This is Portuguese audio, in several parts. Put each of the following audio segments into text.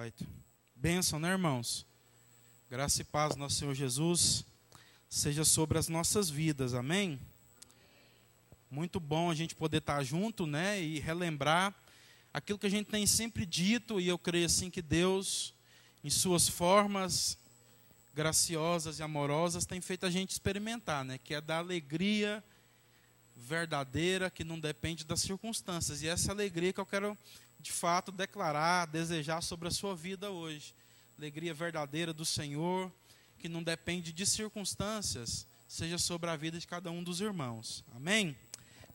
Claito. Bênção, né, irmãos? Graça e paz, nosso Senhor Jesus, seja sobre as nossas vidas, amém? Muito bom a gente poder estar junto, né, e relembrar aquilo que a gente tem sempre dito, e eu creio assim que Deus, em suas formas graciosas e amorosas, tem feito a gente experimentar, né, que é da alegria verdadeira que não depende das circunstâncias. E essa alegria que eu quero de fato declarar, desejar sobre a sua vida hoje. Alegria verdadeira do Senhor, que não depende de circunstâncias, seja sobre a vida de cada um dos irmãos. Amém?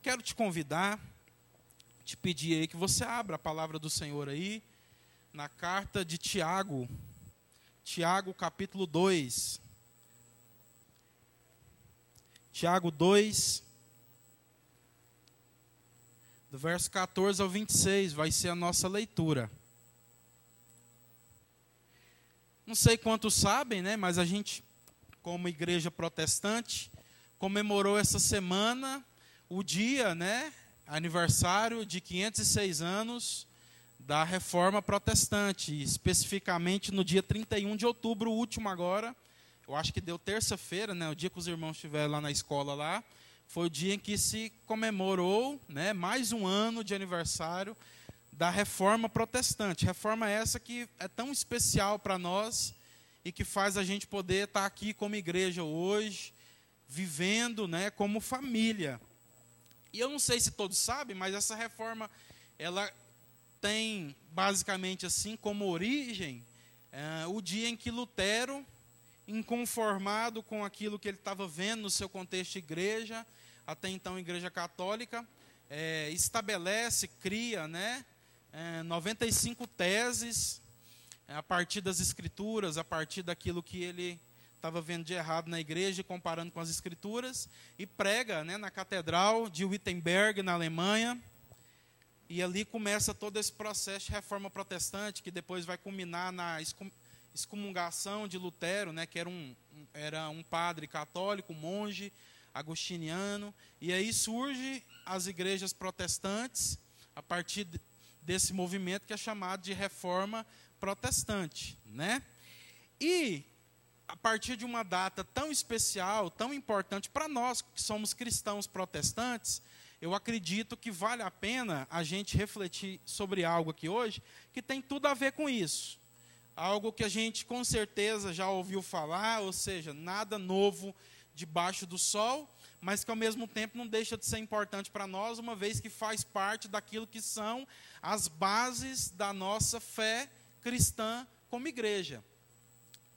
Quero te convidar, te pedir aí que você abra a palavra do Senhor aí, na carta de Tiago, Tiago capítulo 2. Tiago 2, do verso 14 ao 26 vai ser a nossa leitura. Não sei quantos sabem, né, mas a gente, como igreja protestante, comemorou essa semana o dia, né, aniversário de 506 anos da Reforma Protestante, especificamente no dia 31 de outubro, o último agora. Eu acho que deu terça-feira, né, o dia que os irmãos estiveram lá na escola lá foi o dia em que se comemorou né, mais um ano de aniversário da reforma protestante. Reforma essa que é tão especial para nós e que faz a gente poder estar aqui como igreja hoje, vivendo né, como família. E eu não sei se todos sabem, mas essa reforma ela tem basicamente assim como origem é, o dia em que Lutero inconformado com aquilo que ele estava vendo no seu contexto igreja, até então igreja católica, é, estabelece, cria né, é, 95 teses é, a partir das escrituras, a partir daquilo que ele estava vendo de errado na igreja, comparando com as escrituras, e prega né, na catedral de Wittenberg, na Alemanha. E ali começa todo esse processo de reforma protestante, que depois vai culminar na excomungação de Lutero, né, que era um, era um padre católico, monge agostiniano. E aí surge as igrejas protestantes a partir desse movimento que é chamado de reforma protestante, né? E a partir de uma data tão especial, tão importante para nós que somos cristãos protestantes, eu acredito que vale a pena a gente refletir sobre algo aqui hoje que tem tudo a ver com isso algo que a gente com certeza já ouviu falar, ou seja, nada novo debaixo do sol, mas que ao mesmo tempo não deixa de ser importante para nós, uma vez que faz parte daquilo que são as bases da nossa fé cristã como igreja.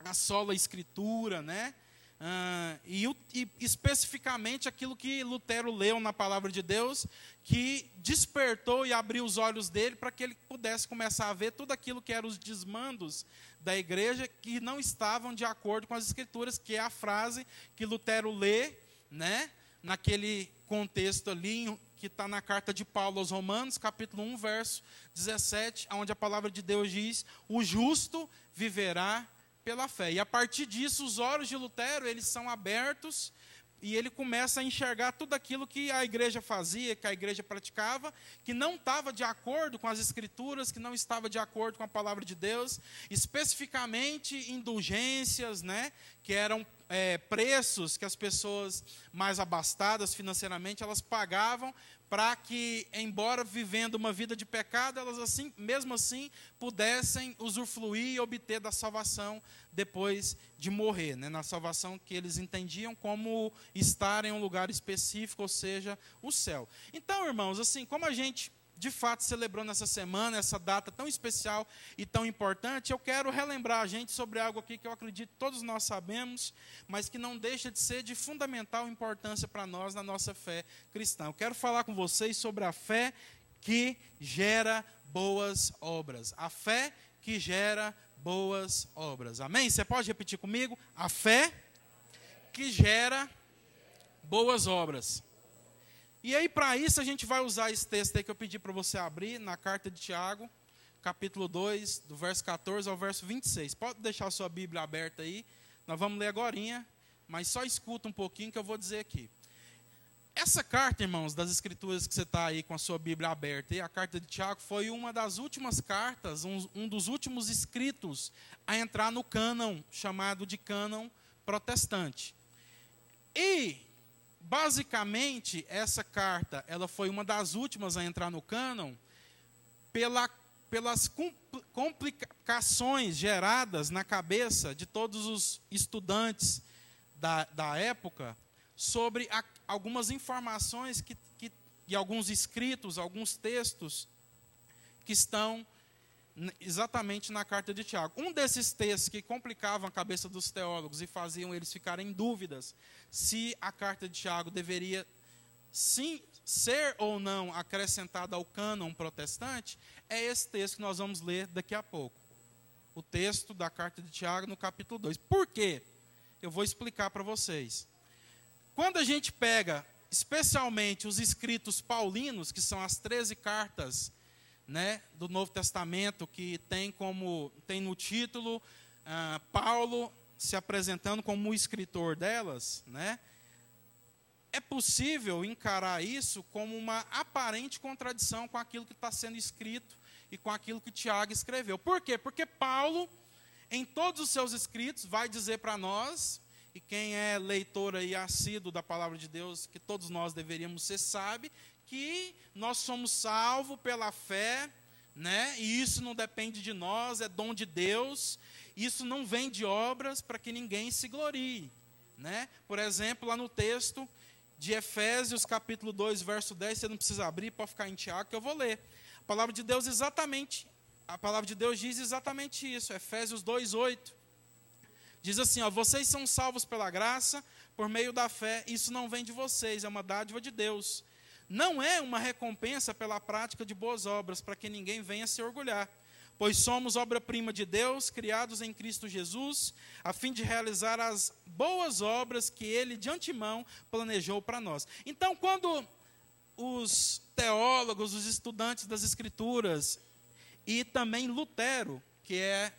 A sola escritura, né? Uh, e, e, especificamente aquilo que Lutero leu na palavra de Deus, que despertou e abriu os olhos dele para que ele pudesse começar a ver tudo aquilo que eram os desmandos da igreja que não estavam de acordo com as escrituras, que é a frase que Lutero lê, né, naquele contexto ali que está na carta de Paulo aos Romanos, capítulo 1, verso 17, onde a palavra de Deus diz: "O justo viverá pela fé. E a partir disso, os olhos de Lutero, eles são abertos e ele começa a enxergar tudo aquilo que a igreja fazia, que a igreja praticava, que não estava de acordo com as escrituras, que não estava de acordo com a palavra de Deus, especificamente indulgências, né, que eram é, preços que as pessoas mais abastadas financeiramente elas pagavam para que, embora vivendo uma vida de pecado, elas assim, mesmo assim pudessem usufruir e obter da salvação depois de morrer, né? na salvação que eles entendiam como estar em um lugar específico, ou seja, o céu. Então, irmãos, assim, como a gente de fato celebrou nessa semana, essa data tão especial e tão importante, eu quero relembrar a gente sobre algo aqui que eu acredito todos nós sabemos, mas que não deixa de ser de fundamental importância para nós na nossa fé cristã. Eu quero falar com vocês sobre a fé que gera boas obras. A fé que gera boas obras. Amém? Você pode repetir comigo? A fé que gera boas obras. E aí, para isso, a gente vai usar esse texto aí que eu pedi para você abrir, na carta de Tiago, capítulo 2, do verso 14 ao verso 26. Pode deixar a sua Bíblia aberta aí. Nós vamos ler agora, mas só escuta um pouquinho que eu vou dizer aqui. essa carta, irmãos, das Escrituras que você está aí com a sua Bíblia aberta, e a carta de Tiago foi uma das últimas cartas, um, um dos últimos escritos a entrar no cânon, chamado de cânon protestante. E, basicamente, essa carta, ela foi uma das últimas a entrar no cânon, pela, pelas complicações geradas na cabeça de todos os estudantes da, da época, sobre a, algumas informações que, que, e alguns escritos, alguns textos que estão exatamente na carta de Tiago. Um desses textos que complicavam a cabeça dos teólogos e faziam eles ficarem em dúvidas se a carta de Tiago deveria sim ser ou não acrescentada ao cânon protestante, é esse texto que nós vamos ler daqui a pouco. O texto da carta de Tiago no capítulo 2. Por quê? Eu vou explicar para vocês. Quando a gente pega, especialmente os escritos paulinos, que são as 13 cartas né, do Novo Testamento, que tem como tem no título uh, Paulo se apresentando como o escritor delas, né? É possível encarar isso como uma aparente contradição com aquilo que está sendo escrito e com aquilo que Tiago escreveu. Por quê? Porque Paulo, em todos os seus escritos, vai dizer para nós e quem é leitor aí assíduo da palavra de Deus, que todos nós deveríamos ser, sabe que nós somos salvos pela fé, né? E isso não depende de nós, é dom de Deus. Isso não vem de obras para que ninguém se glorie, né? Por exemplo, lá no texto de Efésios, capítulo 2, verso 10, você não precisa abrir, pode ficar em Tiago que eu vou ler. A palavra de Deus exatamente, a palavra de Deus diz exatamente isso, Efésios 2, 8. Diz assim: ó, vocês são salvos pela graça, por meio da fé, isso não vem de vocês, é uma dádiva de Deus. Não é uma recompensa pela prática de boas obras, para que ninguém venha se orgulhar. Pois somos obra-prima de Deus, criados em Cristo Jesus, a fim de realizar as boas obras que Ele de antemão planejou para nós. Então, quando os teólogos, os estudantes das Escrituras, e também Lutero, que é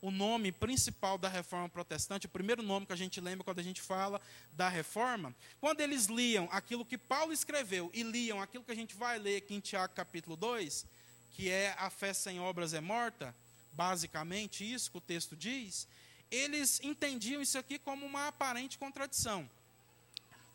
o nome principal da reforma protestante, o primeiro nome que a gente lembra quando a gente fala da reforma, quando eles liam aquilo que Paulo escreveu e liam aquilo que a gente vai ler aqui em Tiago capítulo 2, que é a fé sem obras é morta, basicamente isso que o texto diz, eles entendiam isso aqui como uma aparente contradição.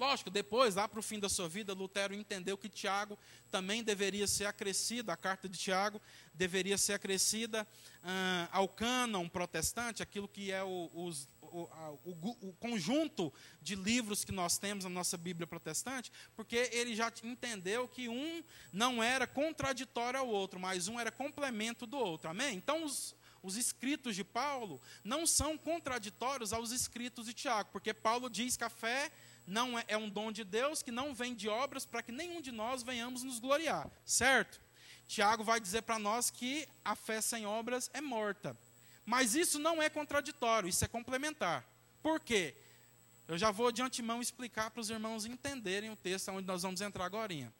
Lógico, depois, lá para o fim da sua vida, Lutero entendeu que Tiago também deveria ser acrescida, a carta de Tiago deveria ser acrescida ah, ao cânon protestante, aquilo que é o, os, o, o, o, conjunto de livros que nós temos na nossa Bíblia protestante, porque ele já entendeu que um não era contraditório ao outro, mas um era complemento do outro. Amém? Então, os, os escritos de Paulo não são contraditórios aos escritos de Tiago, porque Paulo diz que a fé não é, é um dom de Deus que não vem de obras para que nenhum de nós venhamos nos gloriar, certo? Tiago vai dizer para nós que a fé sem obras é morta. Mas isso não é contraditório, isso é complementar. Por quê? Eu já vou de antemão explicar para os irmãos entenderem o texto onde nós vamos entrar agora.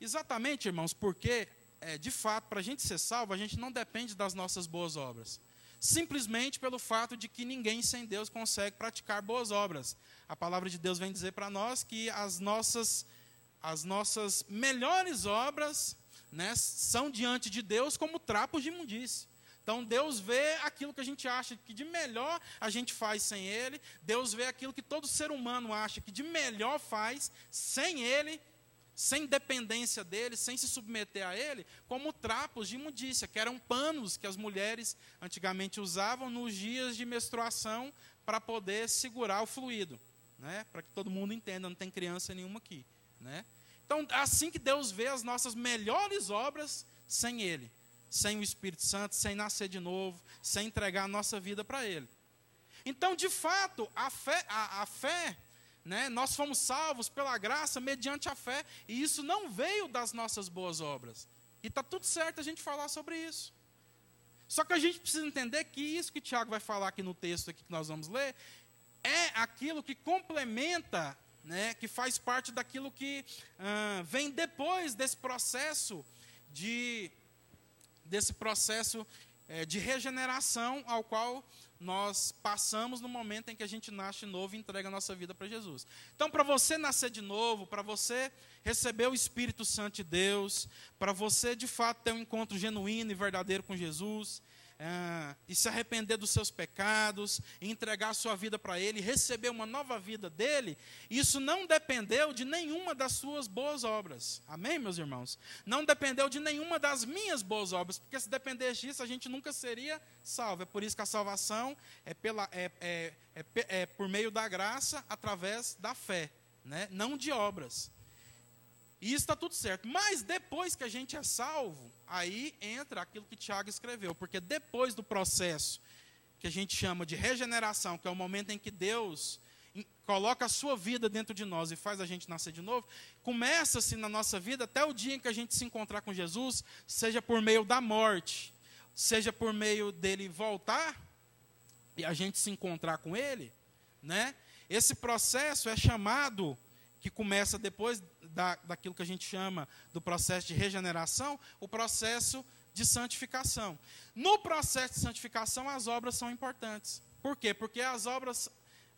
Exatamente, irmãos, porque, é, de fato, para a gente ser salvo, a gente não depende das nossas boas obras. Simplesmente pelo fato de que ninguém sem Deus consegue praticar boas obras a palavra de Deus vem dizer para nós que as nossas, as nossas melhores obras né, são diante de Deus como trapos de imundície. Então Deus vê aquilo que a gente acha que de melhor a gente faz sem Ele, Deus vê aquilo que todo ser humano acha que de melhor faz sem Ele, sem dependência dele, sem se submeter a ele, como trapos de imundícia, que eram panos que as mulheres antigamente usavam nos dias de menstruação para poder segurar o fluido né? Para que todo mundo entenda, não tem criança nenhuma aqui, né? Então, assim que Deus vê as nossas melhores obras sem Ele, sem o Espírito Santo, sem nascer de novo, sem entregar a nossa vida para Ele. Então, de fato, a fé, a, a fé né, nós fomos salvos pela graça mediante a fé, e isso não veio das nossas boas obras. E está tudo certo a gente falar sobre isso. Só que a gente precisa entender que isso que Tiago vai falar aqui no texto aqui que nós vamos ler, é aquilo que complementa, né, que faz parte daquilo que ah, vem depois desse processo de desse processo é, de regeneração ao qual nós passamos no momento em que a gente nasce novo e entrega a nossa vida para Jesus. Então, para você nascer de novo, para você receber o Espírito Santo de Deus, para você de fato ter um encontro genuíno e verdadeiro com Jesus, é, e se arrepender dos seus pecados, entregar sua vida para Ele, receber uma nova vida dele, isso não dependeu de nenhuma das suas boas obras. Amém, meus irmãos? Não dependeu de nenhuma das minhas boas obras, porque se dependesse disso, a gente nunca seria salvo. É por isso que a salvação é, pela, é, é, é, é por meio da graça, através da fé, né? não de obras. E isso está tudo certo. Mas depois que a gente é salvo, aí entra aquilo que Tiago escreveu. Porque depois do processo que a gente chama de regeneração, que é o momento em que Deus coloca a sua vida dentro de nós e faz a gente nascer de novo, começa-se na nossa vida até o dia em que a gente se encontrar com Jesus, seja por meio da morte, seja por meio dele voltar e a gente se encontrar com ele, né? Esse processo é chamado que começa depois da, daquilo que a gente chama do processo de regeneração, o processo de santificação. No processo de santificação, as obras são importantes. Por quê? Porque as obras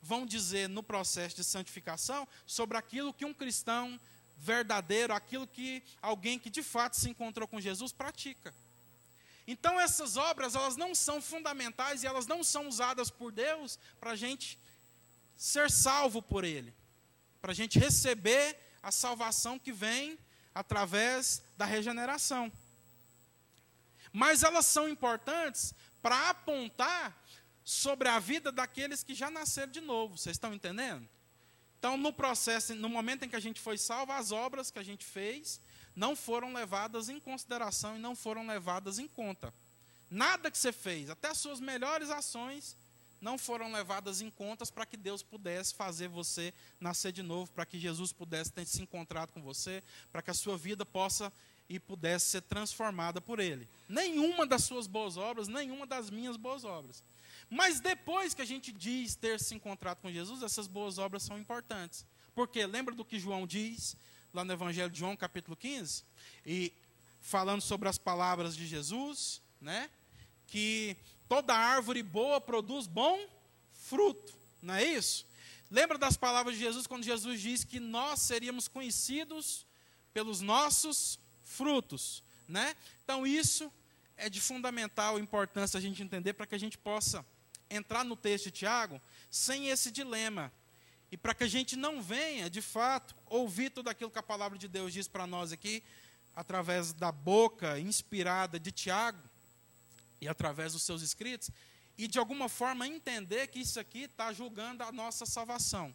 vão dizer no processo de santificação sobre aquilo que um cristão verdadeiro, aquilo que alguém que de fato se encontrou com Jesus pratica. Então essas obras, elas não são fundamentais e elas não são usadas por Deus para a gente ser salvo por Ele para a gente receber a salvação que vem através da regeneração. Mas elas são importantes para apontar sobre a vida daqueles que já nasceram de novo. Vocês estão entendendo? Então, no processo, no momento em que a gente foi salvo, as obras que a gente fez não foram levadas em consideração e não foram levadas em conta. Nada que você fez, até as suas melhores ações, não foram levadas em contas para que Deus pudesse fazer você nascer de novo, para que Jesus pudesse ter se encontrado com você, para que a sua vida possa e pudesse ser transformada por Ele. Nenhuma das suas boas obras, nenhuma das minhas boas obras. Mas depois que a gente diz ter se encontrado com Jesus, essas boas obras são importantes. Porque lembra do que João diz lá no Evangelho de João, capítulo 15? E falando sobre as palavras de Jesus, né? Que Toda árvore boa produz bom fruto, não é isso? Lembra das palavras de Jesus quando Jesus diz que nós seríamos conhecidos pelos nossos frutos, né? Então isso é de fundamental importância a gente entender para que a gente possa entrar no texto de Tiago sem esse dilema e para que a gente não venha, de fato, ouvir tudo aquilo que a palavra de Deus diz para nós aqui através da boca inspirada de Tiago e através dos seus escritos, e de alguma forma entender que isso aqui está julgando a nossa salvação.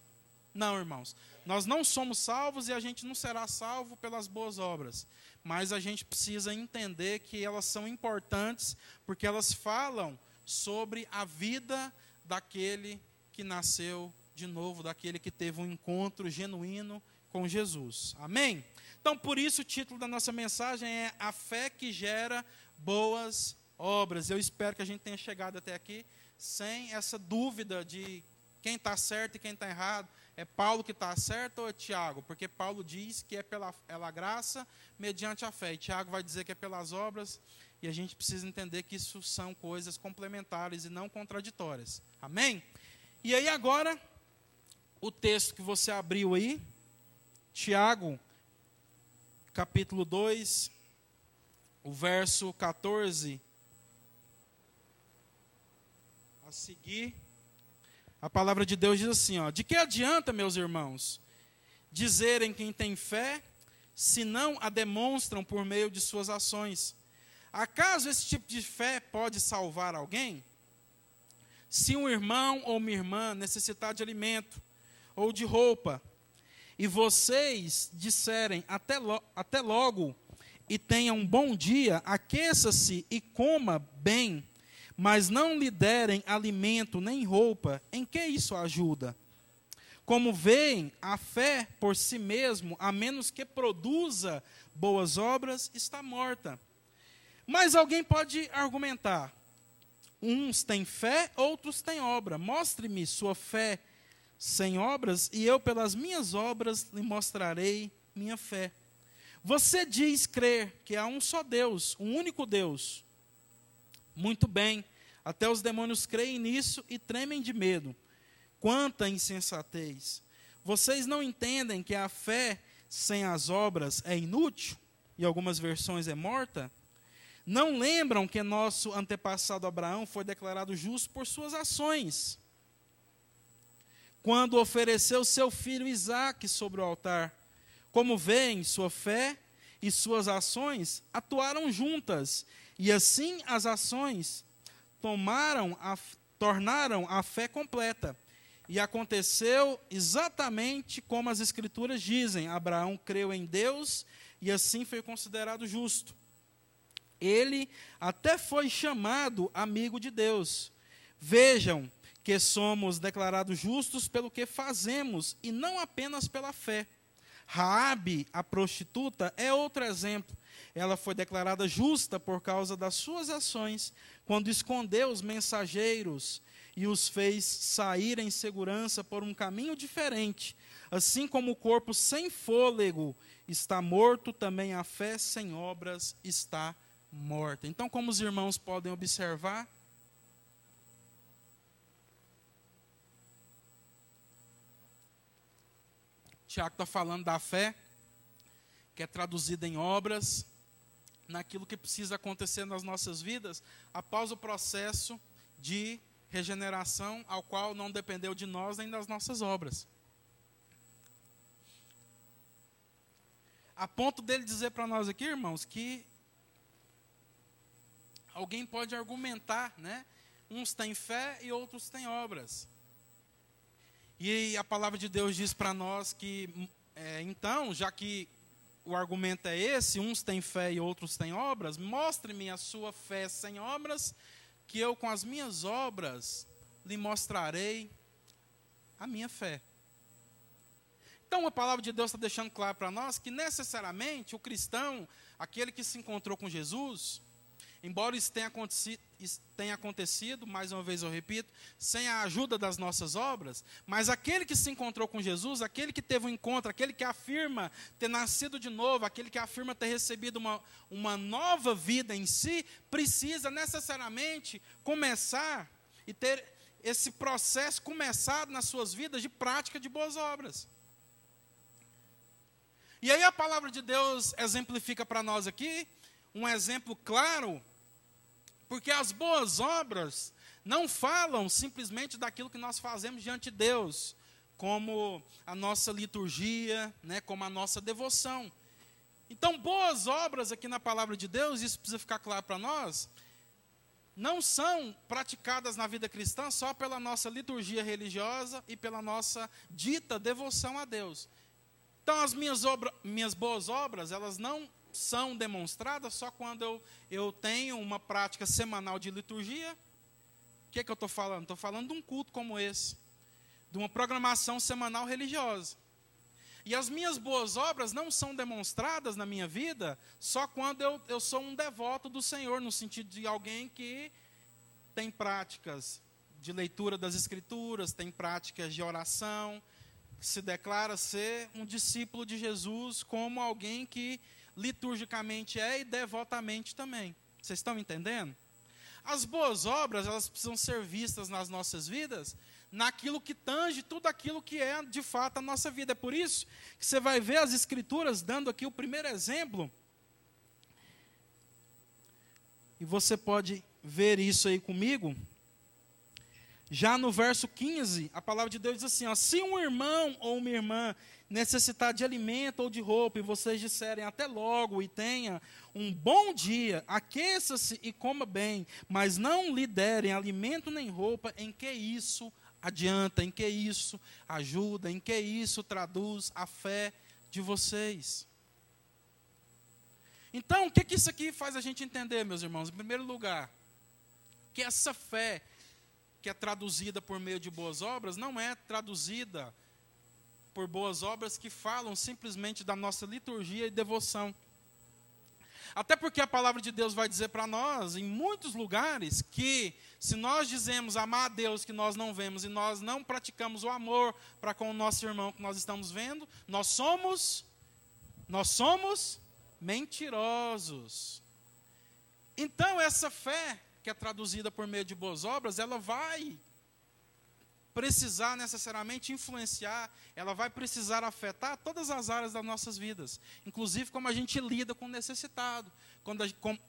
Não, irmãos, nós não somos salvos e a gente não será salvo pelas boas obras, mas a gente precisa entender que elas são importantes porque elas falam sobre a vida daquele que nasceu de novo, daquele que teve um encontro genuíno com Jesus. Amém? Então, por isso, o título da nossa mensagem é A Fé que Gera Boas obras. Eu espero que a gente tenha chegado até aqui sem essa dúvida de quem está certo e quem está errado. É Paulo que está certo ou é Tiago? Porque Paulo diz que é pela, pela graça mediante a fé. E Tiago vai dizer que é pelas obras. E a gente precisa entender que isso são coisas complementares e não contraditórias. Amém? E aí agora, o texto que você abriu aí, Tiago, capítulo 2, o verso 14 a seguir, a palavra de Deus diz assim: ó, De que adianta, meus irmãos, dizerem quem tem fé, se não a demonstram por meio de suas ações? Acaso esse tipo de fé pode salvar alguém? Se um irmão ou uma irmã necessitar de alimento ou de roupa, e vocês disserem até, lo até logo e tenha um bom dia, aqueça-se e coma bem, mas não lhe derem alimento nem roupa, em que isso ajuda? Como veem, a fé por si mesmo, a menos que produza boas obras, está morta. Mas alguém pode argumentar: uns têm fé, outros têm obra. Mostre-me sua fé sem obras, e eu, pelas minhas obras, lhe mostrarei minha fé. Você diz crer que há um só Deus, um único Deus. Muito bem, até os demônios creem nisso e tremem de medo. Quanta insensatez! Vocês não entendem que a fé sem as obras é inútil? E algumas versões é morta? Não lembram que nosso antepassado Abraão foi declarado justo por suas ações? Quando ofereceu seu filho Isaque sobre o altar. Como veem, sua fé e suas ações atuaram juntas, e assim as ações tomaram a, tornaram a fé completa. E aconteceu exatamente como as Escrituras dizem: Abraão creu em Deus e assim foi considerado justo. Ele até foi chamado amigo de Deus. Vejam que somos declarados justos pelo que fazemos e não apenas pela fé. Raabe, a prostituta, é outro exemplo. Ela foi declarada justa por causa das suas ações, quando escondeu os mensageiros e os fez sair em segurança por um caminho diferente. Assim como o corpo sem fôlego está morto, também a fé sem obras está morta. Então, como os irmãos podem observar, Tiago está falando da fé, que é traduzida em obras, naquilo que precisa acontecer nas nossas vidas após o processo de regeneração, ao qual não dependeu de nós nem das nossas obras. A ponto dele dizer para nós aqui, irmãos, que alguém pode argumentar, né? Uns têm fé e outros têm obras. E a palavra de Deus diz para nós que, é, então, já que o argumento é esse, uns têm fé e outros têm obras, mostre-me a sua fé sem obras, que eu com as minhas obras lhe mostrarei a minha fé. Então a palavra de Deus está deixando claro para nós que necessariamente o cristão, aquele que se encontrou com Jesus, embora isso tenha acontecido, isso tenha acontecido, mais uma vez eu repito, sem a ajuda das nossas obras, mas aquele que se encontrou com Jesus, aquele que teve um encontro, aquele que afirma ter nascido de novo, aquele que afirma ter recebido uma, uma nova vida em si, precisa necessariamente começar e ter esse processo começado nas suas vidas de prática de boas obras. E aí a palavra de Deus exemplifica para nós aqui um exemplo claro porque as boas obras não falam simplesmente daquilo que nós fazemos diante de Deus, como a nossa liturgia, né, como a nossa devoção. Então, boas obras aqui na palavra de Deus, isso precisa ficar claro para nós, não são praticadas na vida cristã só pela nossa liturgia religiosa e pela nossa dita devoção a Deus. Então, as minhas, obra, minhas boas obras, elas não são demonstradas só quando eu, eu tenho uma prática semanal de liturgia. O que, é que eu estou falando? Estou falando de um culto como esse, de uma programação semanal religiosa. E as minhas boas obras não são demonstradas na minha vida só quando eu, eu sou um devoto do Senhor, no sentido de alguém que tem práticas de leitura das Escrituras, tem práticas de oração, se declara ser um discípulo de Jesus como alguém que liturgicamente é e devotamente também. Vocês estão entendendo? As boas obras, elas precisam ser vistas nas nossas vidas, naquilo que tange tudo aquilo que é de fato a nossa vida. É por isso que você vai ver as escrituras dando aqui o primeiro exemplo. E você pode ver isso aí comigo. Já no verso 15, a palavra de Deus diz assim: ó, se um irmão ou uma irmã necessitar de alimento ou de roupa, e vocês disserem até logo e tenha um bom dia, aqueça-se e coma bem, mas não lhe derem alimento nem roupa, em que isso adianta, em que isso ajuda, em que isso traduz a fé de vocês? Então, o que, que isso aqui faz a gente entender, meus irmãos? Em primeiro lugar, que essa fé que é traduzida por meio de boas obras não é traduzida por boas obras que falam simplesmente da nossa liturgia e devoção. Até porque a palavra de Deus vai dizer para nós, em muitos lugares, que se nós dizemos amar a Deus que nós não vemos e nós não praticamos o amor para com o nosso irmão que nós estamos vendo, nós somos nós somos mentirosos. Então essa fé que é traduzida por meio de boas obras, ela vai precisar necessariamente influenciar, ela vai precisar afetar todas as áreas das nossas vidas, inclusive como a gente lida com o necessitado,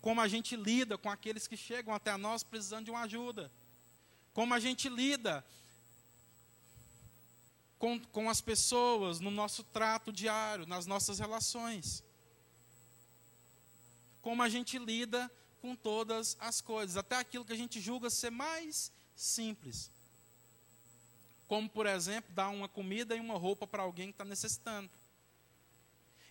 como a gente lida com aqueles que chegam até nós precisando de uma ajuda, como a gente lida com, com as pessoas no nosso trato diário, nas nossas relações, como a gente lida com todas as coisas, até aquilo que a gente julga ser mais simples como, por exemplo, dar uma comida e uma roupa para alguém que está necessitando.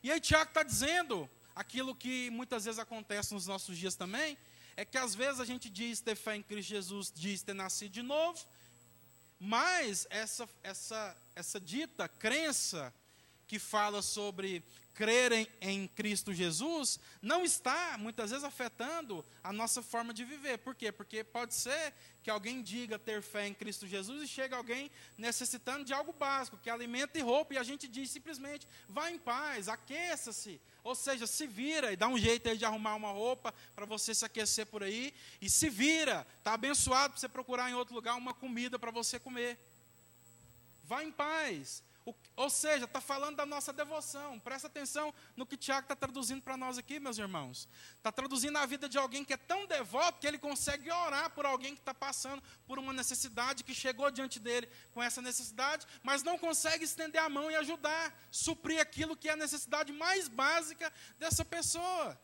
E aí Tiago está dizendo aquilo que muitas vezes acontece nos nossos dias também, é que às vezes a gente diz ter fé em Cristo Jesus, diz ter nascido de novo, mas essa, essa, essa dita crença que fala sobre crer em, Cristo Jesus não está, muitas vezes, afetando a nossa forma de viver. Por quê? Porque pode ser que alguém diga ter fé em Cristo Jesus e chega alguém necessitando de algo básico, que é alimento e roupa, e a gente diz simplesmente, vá em paz, aqueça-se. Ou seja, se vira e dá um jeito aí de arrumar uma roupa para você se aquecer por aí, e se vira, está abençoado para você procurar em outro lugar uma comida para você comer. Vá em paz. O, ou seja, está falando da nossa devoção. Presta atenção no que Tiago está traduzindo para nós aqui, meus irmãos. Está traduzindo a vida de alguém que é tão devoto que ele consegue orar por alguém que está passando por uma necessidade, que chegou diante dele com essa necessidade, mas não consegue estender a mão e ajudar, suprir aquilo que é a necessidade mais básica dessa pessoa.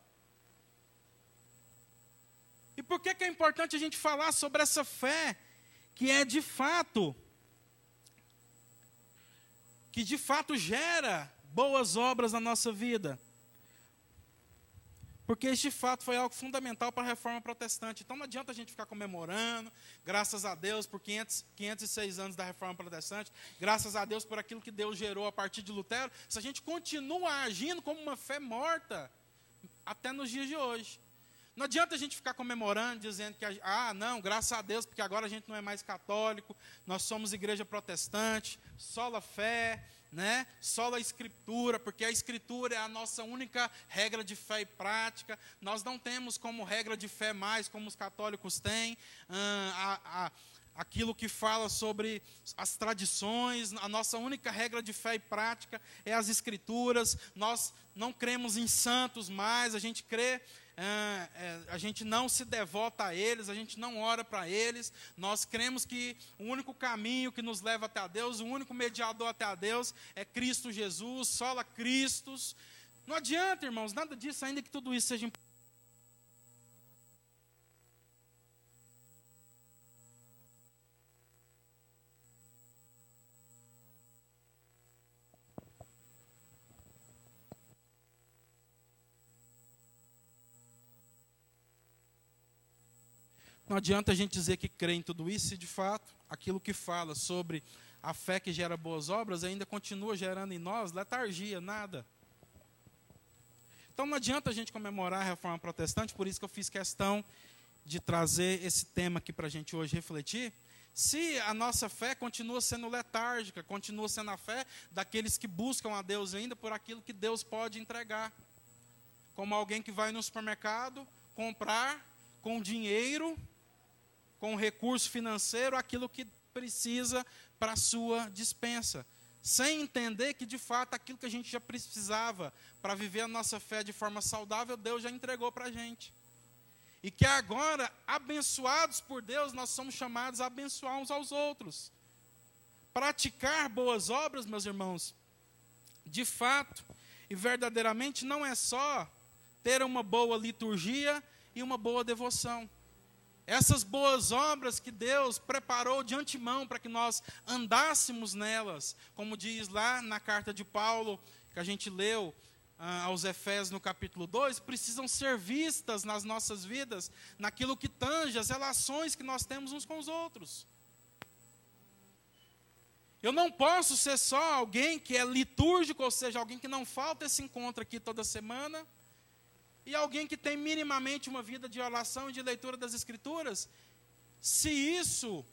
E por que, que é importante a gente falar sobre essa fé que é de fato que de fato gera boas obras na nossa vida. Porque este fato foi algo fundamental para a reforma protestante. Então não adianta a gente ficar comemorando, graças a Deus por 500, 506 anos da reforma protestante, graças a Deus por aquilo que Deus gerou a partir de Lutero, se a gente continua agindo como uma fé morta até nos dias de hoje. Não adianta a gente ficar comemorando, dizendo que, ah, não, graças a Deus, porque agora a gente não é mais católico, nós somos igreja protestante, sola fé, né? Sola escritura, porque a escritura é a nossa única regra de fé e prática. Nós não temos como regra de fé mais, como os católicos têm, ah, a, a aquilo que fala sobre as tradições, a nossa única regra de fé e prática é as escrituras. Nós não cremos em santos mais, a gente crê é, é, a gente não se devota a eles, a gente não ora para eles, nós cremos que o único caminho que nos leva até a Deus, o único mediador até a Deus é Cristo Jesus, sola Cristo. Não adianta, irmãos, nada disso, ainda que tudo isso seja importante. Não adianta a gente dizer que crê em tudo isso e, de fato, aquilo que fala sobre a fé que gera boas obras ainda continua gerando em nós letargia, nada. Então não adianta a gente comemorar a reforma protestante, por isso que eu fiz questão de trazer esse tema aqui para a gente hoje refletir. Se a nossa fé continua sendo letárgica, continua sendo a fé daqueles que buscam a Deus ainda por aquilo que Deus pode entregar. Como alguém que vai no supermercado comprar com dinheiro com recurso financeiro aquilo que precisa para sua dispensa, sem entender que de fato aquilo que a gente já precisava para viver a nossa fé de forma saudável, Deus já entregou para a gente. E que agora, abençoados por Deus, nós somos chamados a abençoar uns aos outros. Praticar boas obras, meus irmãos, de fato e verdadeiramente não é só ter uma boa liturgia e uma boa devoção. Essas boas obras que Deus preparou de antemão para que nós andássemos nelas, como diz lá na carta de Paulo, que a gente leu ah, aos Efésios no capítulo 2, precisam ser vistas nas nossas vidas, naquilo que tange as relações que nós temos uns com os outros. Eu não posso ser só alguém que é litúrgico, ou seja, alguém que não falta esse encontro aqui toda semana e alguém que tem minimamente uma vida de oração e de leitura das Escrituras, se isso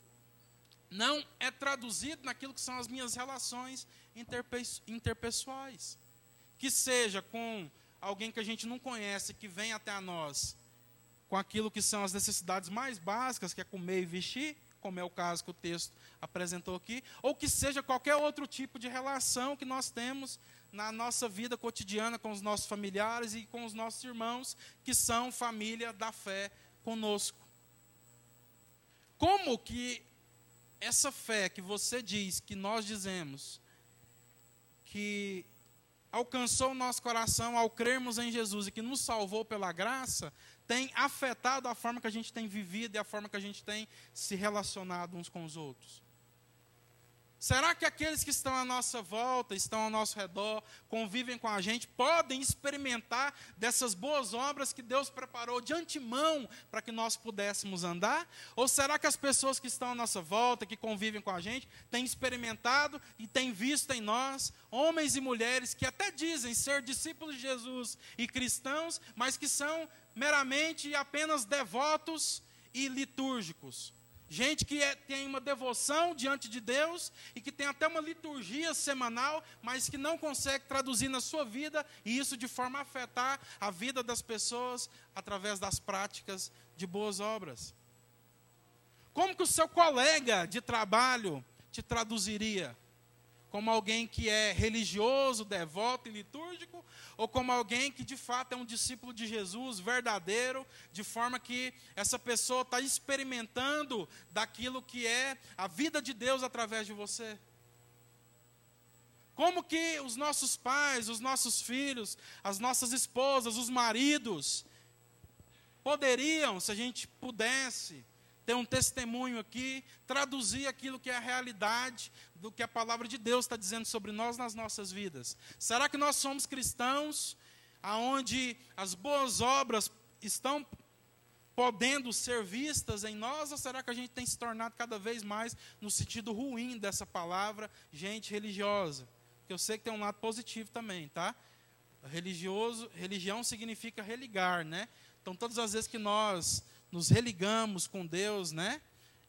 não é traduzido naquilo que são as minhas relações interpessoais, que seja com alguém que a gente não conhece, que vem até a nós com aquilo que são as necessidades mais básicas, que é comer e vestir, como é o caso que o texto apresentou aqui, ou que seja qualquer outro tipo de relação que nós temos na nossa vida cotidiana com os nossos familiares e com os nossos irmãos que são família da fé conosco. Como que essa fé que você diz, que nós dizemos, que alcançou o nosso coração ao crermos em Jesus e que nos salvou pela graça, tem afetado a forma que a gente tem vivido e a forma que a gente tem se relacionado uns com os outros? Será que aqueles que estão à nossa volta, estão ao nosso redor, convivem com a gente, podem experimentar dessas boas obras que Deus preparou de antemão para que nós pudéssemos andar? Ou será que as pessoas que estão à nossa volta, que convivem com a gente, têm experimentado e têm visto em nós homens e mulheres que até dizem ser discípulos de Jesus e cristãos, mas que são meramente apenas devotos e litúrgicos? Gente que é, tem uma devoção diante de Deus e que tem até uma liturgia semanal, mas que não consegue traduzir na sua vida e isso de forma a afetar a vida das pessoas através das práticas de boas obras. Como que o seu colega de trabalho te traduziria? Como alguém que é religioso, devoto e litúrgico, ou como alguém que de fato é um discípulo de Jesus verdadeiro, de forma que essa pessoa está experimentando daquilo que é a vida de Deus através de você. Como que os nossos pais, os nossos filhos, as nossas esposas, os maridos, poderiam, se a gente pudesse, ter um testemunho aqui, traduzir aquilo que é a realidade do que a palavra de Deus está dizendo sobre nós nas nossas vidas. Será que nós somos cristãos aonde as boas obras estão podendo ser vistas em nós, ou será que a gente tem se tornado cada vez mais no sentido ruim dessa palavra, gente religiosa? Porque eu sei que tem um lado positivo também, tá? Religioso, religião significa religar, né? Então, todas as vezes que nós nos religamos com Deus, né?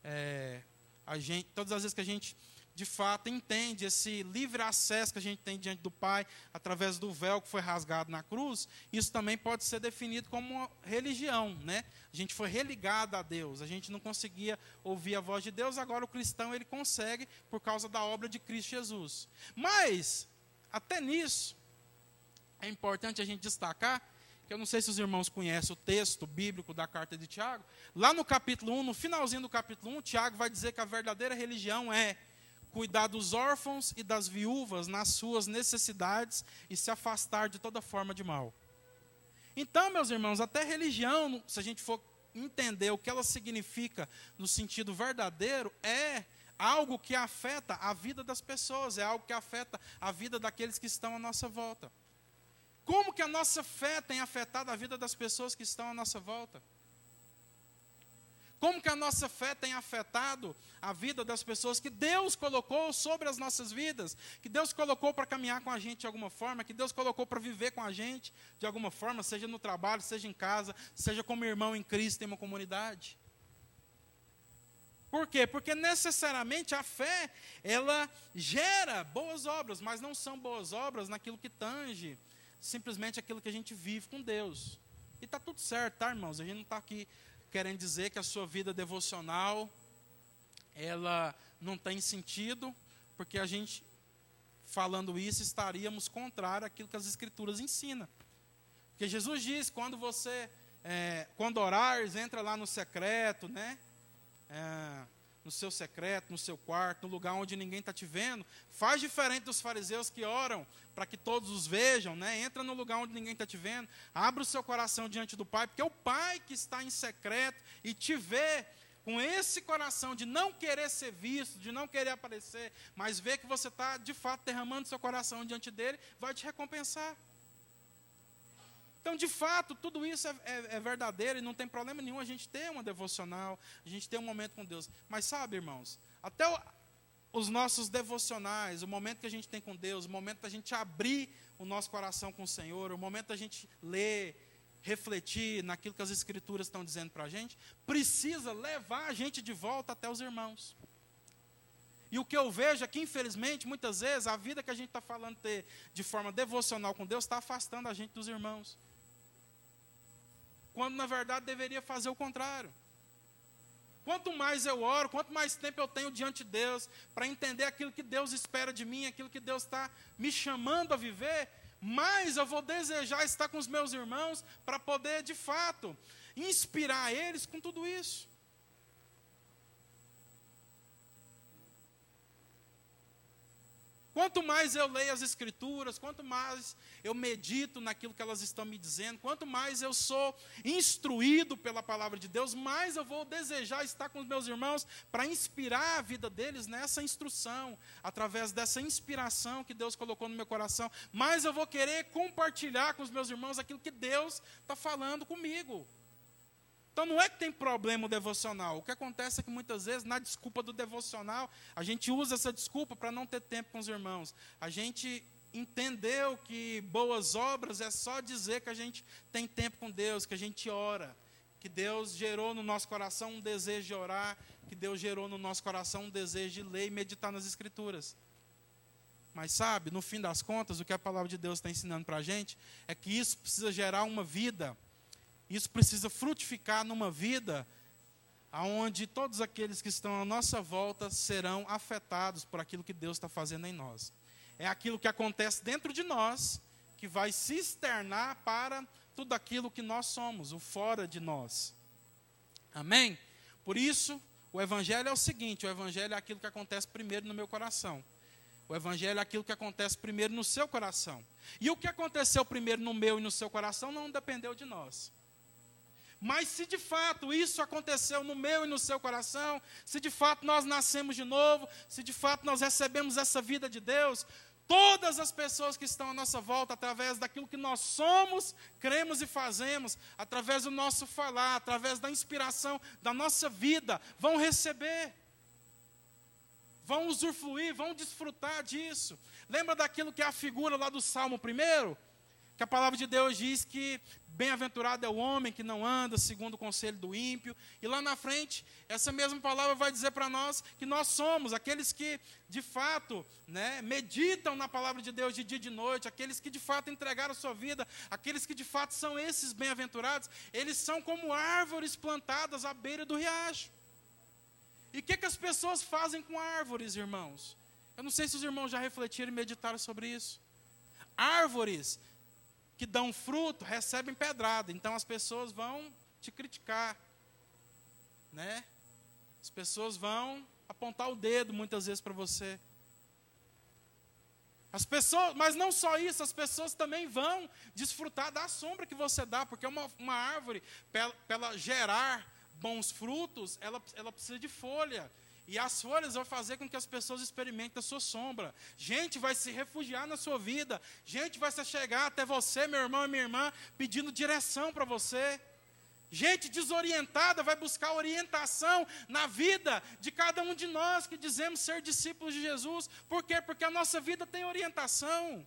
É, a gente, todas as vezes que a gente de fato entende esse livre acesso que a gente tem diante do Pai através do véu que foi rasgado na cruz, isso também pode ser definido como religião, né? A gente foi religado a Deus, a gente não conseguia ouvir a voz de Deus, agora o cristão ele consegue por causa da obra de Cristo Jesus. Mas até nisso é importante a gente destacar que eu não sei se os irmãos conhecem o texto bíblico da carta de Tiago, lá no capítulo 1, no finalzinho do capítulo 1, Tiago vai dizer que a verdadeira religião é cuidar dos órfãos e das viúvas nas suas necessidades e se afastar de toda forma de mal. Então, meus irmãos, até religião, se a gente for entender o que ela significa no sentido verdadeiro, é algo que afeta a vida das pessoas, é algo que afeta a vida daqueles que estão à nossa volta. Como que a nossa fé tem afetado a vida das pessoas que estão à nossa volta? Como que a nossa fé tem afetado a vida das pessoas que Deus colocou sobre as nossas vidas, que Deus colocou para caminhar com a gente de alguma forma, que Deus colocou para viver com a gente de alguma forma, seja no trabalho, seja em casa, seja como irmão em Cristo em uma comunidade. Por quê? Porque necessariamente a fé, ela gera boas obras, mas não são boas obras naquilo que tange simplesmente aquilo que a gente vive com Deus. E está tudo certo, tá, irmãos? A gente não está aqui querendo dizer que a sua vida devocional ela não tem sentido, porque a gente falando isso estaríamos contrário àquilo que as escrituras ensinam. Porque Jesus diz quando você é, quando orares entra lá no secreto, né? É, no seu secreto, no seu quarto, no lugar onde ninguém está te vendo. Faz diferente dos fariseus que oram para que todos os vejam, né? Entra no lugar onde ninguém está te vendo. Abre o seu coração diante do Pai, porque é o Pai que está em secreto e te vê com esse coração de não querer ser visto, de não querer aparecer, mas vê que você está de fato derramando seu coração diante dele, vai te recompensar. Então, de fato, tudo isso é, é, é, verdadeiro e não tem problema nenhum a gente ter uma devocional, a gente ter um momento com Deus. Mas sabe, irmãos, até o, os nossos devocionais, o momento que a gente tem com Deus, o momento da gente abrir o nosso coração com o Senhor, o momento da gente ler, refletir naquilo que as Escrituras estão dizendo para a gente, precisa levar a gente de volta até os irmãos. E o que eu vejo é que, infelizmente, muitas vezes, a vida que a gente está falando ter de forma devocional com Deus está afastando a gente dos irmãos. Quando na verdade deveria fazer o contrário. Quanto mais eu oro, quanto mais tempo eu tenho diante de Deus para entender aquilo que Deus espera de mim, aquilo que Deus está me chamando a viver, mais eu vou desejar estar com os meus irmãos para poder, de fato, inspirar eles com tudo isso. Quanto mais eu leio as Escrituras, quanto mais eu medito naquilo que elas estão me dizendo, quanto mais eu sou instruído pela palavra de Deus, mais eu vou desejar estar com os meus irmãos para inspirar a vida deles nessa instrução, através dessa inspiração que Deus colocou no meu coração, mais eu vou querer compartilhar com os meus irmãos aquilo que Deus está falando comigo. Então não é que tem problema o devocional. O que acontece é que muitas vezes, na desculpa do devocional, a gente usa essa desculpa para não ter tempo com os irmãos. A gente entendeu que boas obras é só dizer que a gente tem tempo com Deus, que a gente ora, que Deus gerou no nosso coração um desejo de orar, que Deus gerou no nosso coração um desejo de ler e meditar nas Escrituras. Mas sabe, no fim das contas, o que a palavra de Deus está ensinando para a gente é que isso precisa gerar uma vida isso precisa frutificar numa vida onde todos aqueles que estão à nossa volta serão afetados por aquilo que Deus está fazendo em nós. É aquilo que acontece dentro de nós que vai se externar para tudo aquilo que nós somos, o fora de nós. Amém? Por isso, o Evangelho é o seguinte: o Evangelho é aquilo que acontece primeiro no meu coração. O Evangelho é aquilo que acontece primeiro no seu coração. E o que aconteceu primeiro no meu e no seu coração não dependeu de nós. Mas se de fato isso aconteceu no meu e no seu coração, se de fato nós nascemos de novo, se de fato nós recebemos essa vida de Deus, todas as pessoas que estão à nossa volta, através daquilo que nós somos, cremos e fazemos, através do nosso falar, através da inspiração da nossa vida, vão receber, vão usufruir, vão desfrutar disso. Lembra daquilo que é a figura lá do Salmo primeiro? Que a palavra de Deus diz que bem-aventurado é o homem que não anda segundo o conselho do ímpio. E lá na frente, essa mesma palavra vai dizer para nós que nós somos aqueles que, de fato, né, meditam na palavra de Deus de dia e de noite, aqueles que de fato entregaram a sua vida, aqueles que de fato são esses bem-aventurados, eles são como árvores plantadas à beira do riacho. E o que, que as pessoas fazem com árvores, irmãos? Eu não sei se os irmãos já refletiram e meditaram sobre isso. Árvores que dão fruto recebem pedrada. Então as pessoas vão te criticar. Né? As pessoas vão apontar o dedo muitas vezes para você. As pessoas, mas não só isso, as pessoas também vão desfrutar da sombra que você dá, porque uma, uma árvore, para gerar bons frutos, ela, ela precisa de folha. E as folhas vão fazer com que as pessoas experimentem a sua sombra. Gente vai se refugiar na sua vida. Gente vai se chegar até você, meu irmão e minha irmã, pedindo direção para você. Gente desorientada vai buscar orientação na vida de cada um de nós que dizemos ser discípulos de Jesus. Por quê? Porque a nossa vida tem orientação.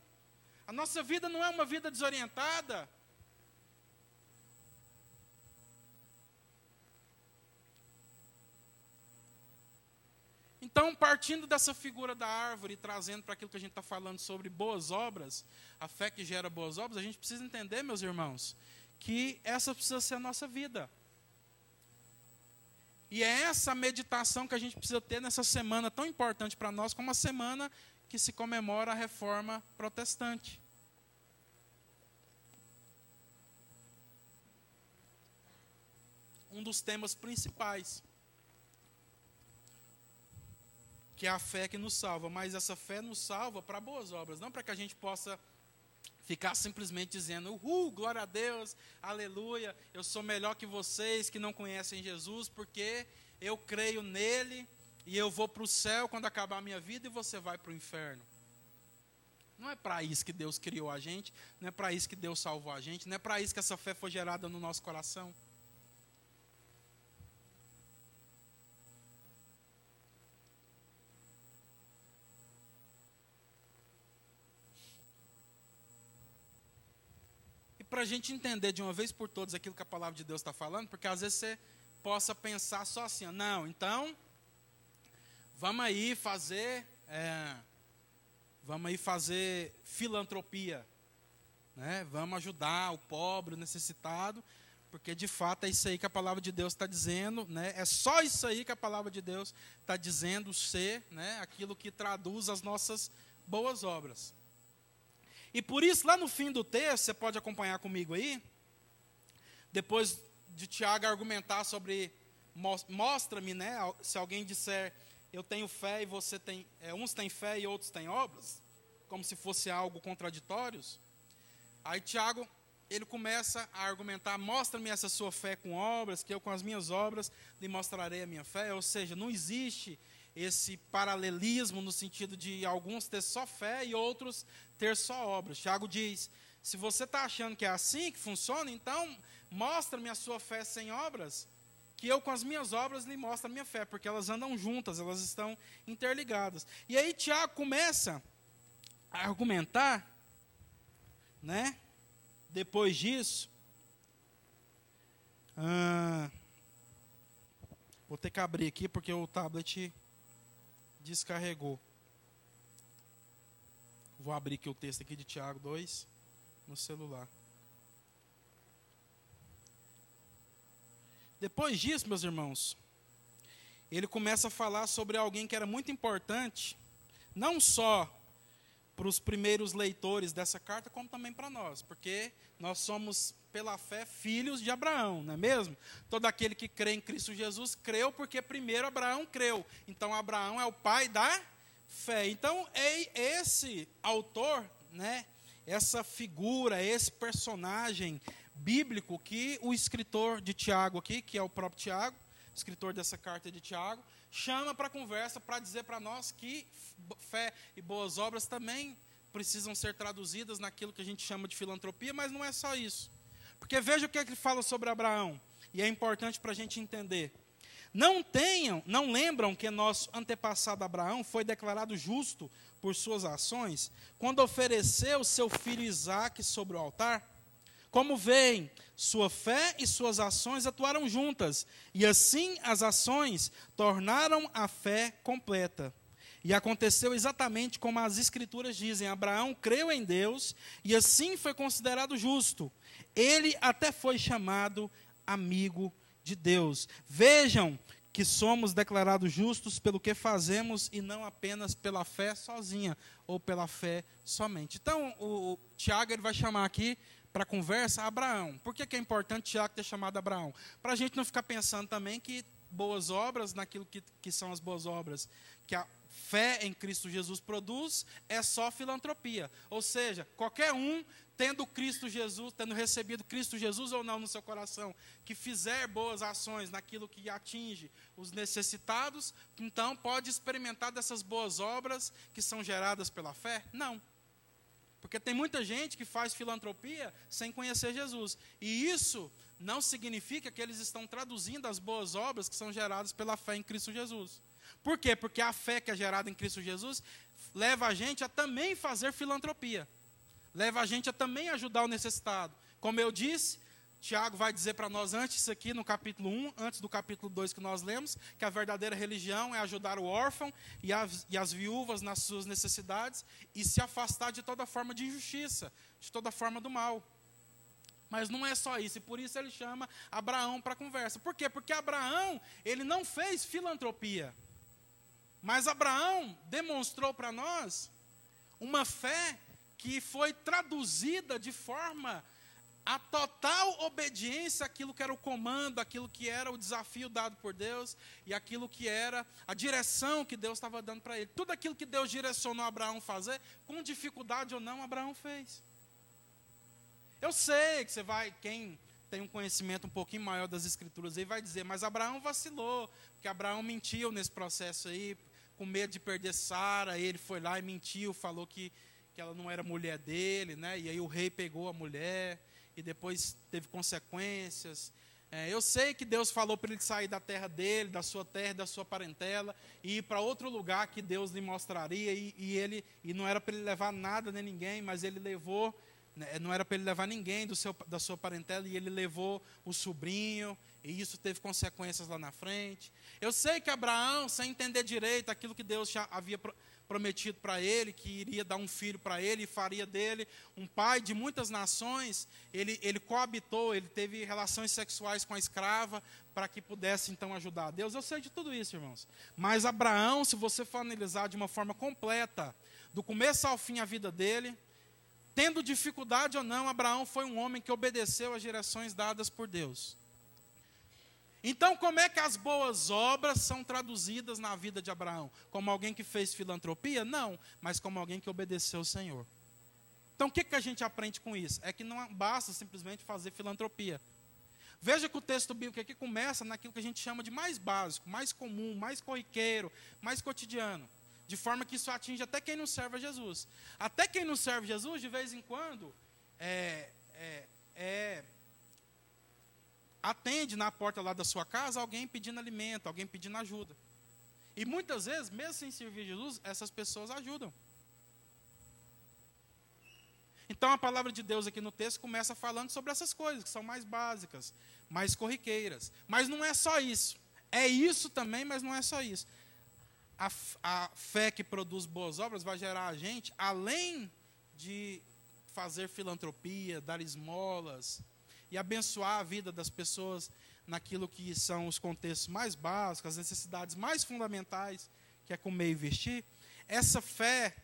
A nossa vida não é uma vida desorientada. Então, partindo dessa figura da árvore e trazendo para aquilo que a gente está falando sobre boas obras, a fé que gera boas obras, a gente precisa entender, meus irmãos, que essa precisa ser a nossa vida. E é essa meditação que a gente precisa ter nessa semana tão importante para nós, como a semana que se comemora a reforma protestante. Um dos temas principais que é a fé que nos salva, mas essa fé nos salva para boas obras, não para que a gente possa ficar simplesmente dizendo, uhul, glória a Deus, aleluia, eu sou melhor que vocês que não conhecem Jesus, porque eu creio nele e eu vou para o céu quando acabar a minha vida e você vai para o inferno. Não é para isso que Deus criou a gente, não é para isso que Deus salvou a gente, não é para isso que essa fé foi gerada no nosso coração. Para a gente entender de uma vez por todas aquilo que a palavra de Deus está falando, porque às vezes você possa pensar só assim, não, então, vamos aí fazer, é, vamos aí fazer filantropia, né? vamos ajudar o pobre, o necessitado, porque de fato é isso aí que a palavra de Deus está dizendo, né? É só isso aí que a palavra de Deus está dizendo ser, né? Aquilo que traduz as nossas boas obras. E por isso, lá no fim do texto, você pode acompanhar comigo aí, depois de Tiago argumentar sobre mostra-me, né? Se alguém disser eu tenho fé e você tem, é, uns têm fé e outros têm obras, como se fosse algo contraditórios. Aí Tiago ele começa a argumentar: mostra-me essa sua fé com obras, que eu com as minhas obras lhe mostrarei a minha fé. Ou seja, não existe esse paralelismo no sentido de alguns ter só fé e outros ter só obras. Tiago diz: se você está achando que é assim que funciona, então mostra-me a sua fé sem obras, que eu com as minhas obras lhe mostro a minha fé, porque elas andam juntas, elas estão interligadas. E aí Tiago começa a argumentar, né? Depois disso, ah, vou ter que abrir aqui porque o tablet descarregou. Vou abrir aqui o texto aqui de Tiago 2 no celular. Depois disso, meus irmãos, ele começa a falar sobre alguém que era muito importante, não só para os primeiros leitores dessa carta, como também para nós, porque nós somos, pela fé, filhos de Abraão, não é mesmo? Todo aquele que crê em Cristo Jesus creu porque primeiro Abraão creu. Então Abraão é o pai da fé. Então é esse autor, né? Essa figura, esse personagem bíblico que o escritor de Tiago aqui, que é o próprio Tiago, escritor dessa carta de Tiago, chama para conversa para dizer para nós que fé e boas obras também precisam ser traduzidas naquilo que a gente chama de filantropia, mas não é só isso. Porque veja o que, é que ele fala sobre Abraão, e é importante para a gente entender. Não tenham, não lembram que nosso antepassado Abraão foi declarado justo por suas ações quando ofereceu seu filho Isaque sobre o altar? Como veem, sua fé e suas ações atuaram juntas, e assim as ações tornaram a fé completa. E aconteceu exatamente como as Escrituras dizem: Abraão creu em Deus e assim foi considerado justo. Ele até foi chamado amigo de Deus. Vejam que somos declarados justos pelo que fazemos e não apenas pela fé sozinha ou pela fé somente. Então, o, Tiago ele vai chamar aqui para a conversa Abraão. Por que, que é importante Tiago ter chamado Abraão? Para a gente não ficar pensando também que boas obras, naquilo que, que são as boas obras, que a, fé em Cristo Jesus produz é só filantropia. Ou seja, qualquer um tendo Cristo Jesus, tendo recebido Cristo Jesus ou não no seu coração, que fizer boas ações naquilo que atinge os necessitados, então pode experimentar dessas boas obras que são geradas pela fé? Não. Porque tem muita gente que faz filantropia sem conhecer Jesus. E isso não significa que eles estão traduzindo as boas obras que são geradas pela fé em Cristo Jesus. Por quê? Porque a fé que é gerada em Cristo Jesus leva a gente a também fazer filantropia. Leva a gente a também ajudar o necessitado. Como eu disse, Tiago vai dizer para nós antes aqui no capítulo 1, antes do capítulo 2 que nós lemos, que a verdadeira religião é ajudar o órfão e as, e as viúvas nas suas necessidades e se afastar de toda forma de injustiça, de toda forma do mal. Mas não é só isso, e por isso ele chama Abraão para conversa. Por quê? Porque Abraão, ele não fez filantropia. Mas Abraão demonstrou para nós uma fé que foi traduzida de forma a total obediência àquilo que era o comando, aquilo que era o desafio dado por Deus e aquilo que era a direção que Deus estava dando para ele. Tudo aquilo que Deus direcionou Abraão fazer, com dificuldade ou não, Abraão fez. Eu sei que você vai, quem tem um conhecimento um pouquinho maior das escrituras aí vai dizer, mas Abraão vacilou, porque Abraão mentiu nesse processo aí, com medo de perder Sara, ele foi lá e mentiu, falou que, que ela não era mulher dele, né? E aí o rei pegou a mulher e depois teve consequências. É, eu sei que Deus falou para ele sair da terra dele, da sua terra, da sua parentela, e ir para outro lugar que Deus lhe mostraria, e, e ele e não era para ele levar nada nem ninguém, mas ele levou, não era para ele levar ninguém do seu, da sua parentela, e ele levou o sobrinho, e isso teve consequências lá na frente. Eu sei que Abraão, sem entender direito aquilo que Deus já havia prometido para ele, que iria dar um filho para ele e faria dele um pai de muitas nações. Ele, ele coabitou, ele teve relações sexuais com a escrava para que pudesse então ajudar a Deus. Eu sei de tudo isso, irmãos. Mas Abraão, se você for analisar de uma forma completa, do começo ao fim a vida dele, tendo dificuldade ou não, Abraão foi um homem que obedeceu às direções dadas por Deus. Então, como é que as boas obras são traduzidas na vida de Abraão? Como alguém que fez filantropia? Não, mas como alguém que obedeceu ao Senhor. Então, o que, que a gente aprende com isso? É que não basta simplesmente fazer filantropia. Veja que o texto bíblico aqui começa naquilo que a gente chama de mais básico, mais comum, mais corriqueiro, mais cotidiano. De forma que isso atinge até quem não serve a Jesus. Até quem não serve a Jesus, de vez em quando, é, é, é atende na porta lá da sua casa alguém pedindo alimento, alguém pedindo ajuda. E muitas vezes, mesmo sem servir Jesus, essas pessoas ajudam. Então a palavra de Deus aqui no texto começa falando sobre essas coisas que são mais básicas, mais corriqueiras. Mas não é só isso. É isso também, mas não é só isso. A, a fé que produz boas obras vai gerar a gente, além de fazer filantropia, dar esmolas, e abençoar a vida das pessoas naquilo que são os contextos mais básicos, as necessidades mais fundamentais, que é comer e vestir, essa fé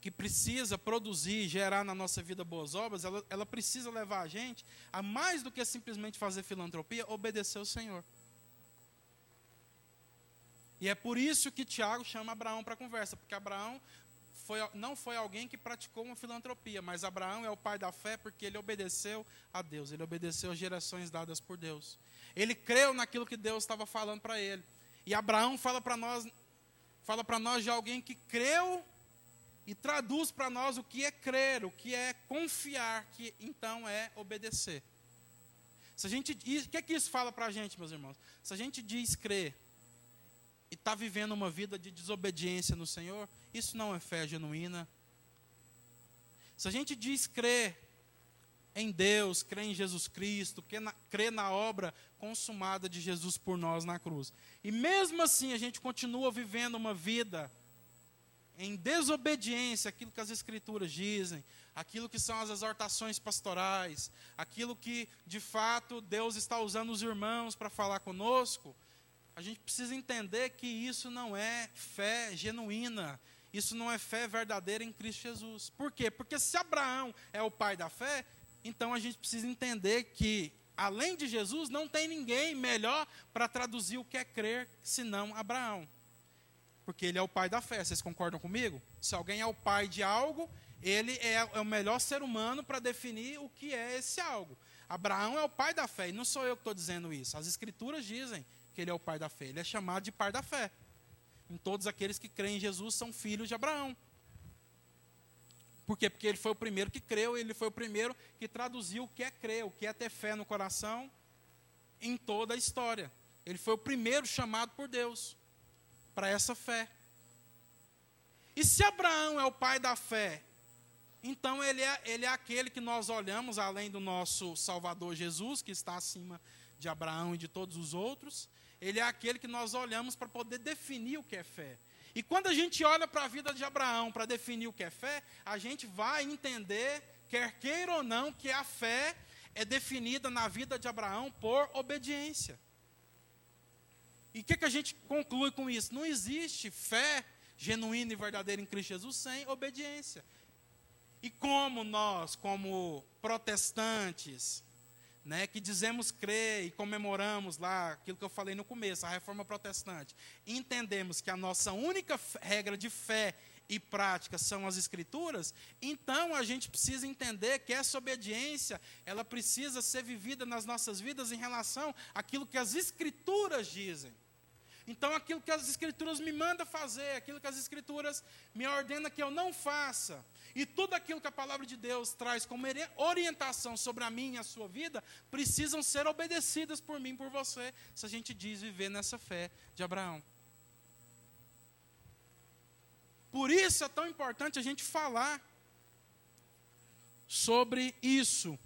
que precisa produzir, gerar na nossa vida boas obras, ela, ela precisa levar a gente a mais do que simplesmente fazer filantropia, obedecer ao Senhor. E é por isso que Tiago chama Abraão para conversa, porque Abraão foi, não foi alguém que praticou uma filantropia, mas Abraão é o pai da fé porque ele obedeceu a Deus, ele obedeceu às gerações dadas por Deus. Ele creu naquilo que Deus estava falando para ele. E Abraão fala para nós, fala para nós de alguém que creu e traduz para nós o que é crer, o que é confiar, que então é obedecer. Se a gente, o que é que isso fala para a gente, meus irmãos? Se a gente diz crer e está vivendo uma vida de desobediência no Senhor, isso não é fé genuína. Se a gente diz crer em Deus, crer em Jesus Cristo, crer na, obra consumada de Jesus por nós na cruz, e mesmo assim a gente continua vivendo uma vida em desobediência àquilo que as Escrituras dizem, aquilo que são as exortações pastorais, aquilo que de fato Deus está usando os irmãos para falar conosco, a gente precisa entender que isso não é fé genuína, isso não é fé verdadeira em Cristo Jesus. Por quê? Porque se Abraão é o pai da fé, então a gente precisa entender que, além de Jesus, não tem ninguém melhor para traduzir o que é crer senão Abraão. Porque ele é o pai da fé, vocês concordam comigo? Se alguém é o pai de algo, ele é, é o melhor ser humano para definir o que é esse algo. Abraão é o pai da fé, e não sou eu que estou dizendo isso. As escrituras dizem que ele é o pai da fé. Ele é chamado de pai da fé. Em todos aqueles que creem em Jesus são filhos de Abraão. Por quê? Porque ele foi o primeiro que creu, ele foi o primeiro que traduziu o que é crer, o que é ter fé no coração em toda a história. Ele foi o primeiro chamado por Deus para essa fé. E se Abraão é o pai da fé, então ele é, ele é aquele que nós olhamos, além do nosso Salvador Jesus, que está acima de Abraão e de todos os outros, ele é aquele que nós olhamos para poder definir o que é fé. E quando a gente olha para a vida de Abraão para definir o que é fé, a gente vai entender, quer queira ou não, que a fé é definida na vida de Abraão por obediência. E o que, que a gente conclui com isso? Não existe fé genuína e verdadeira em Cristo Jesus sem obediência. E como nós, como protestantes, né, que dizemos crer e comemoramos lá aquilo que eu falei no começo, a reforma protestante, entendemos que a nossa única regra de fé e prática são as escrituras, então a gente precisa entender que essa obediência, ela precisa ser vivida nas nossas vidas em relação àquilo que as escrituras dizem. Então aquilo que as escrituras me mandam fazer, aquilo que as escrituras me ordenam que eu não faça, e tudo aquilo que a palavra de Deus traz como orientação sobre a minha e a sua vida, precisam ser obedecidas por mim, por você, se a gente diz viver nessa fé de Abraão. Por isso é tão importante a gente falar sobre isso.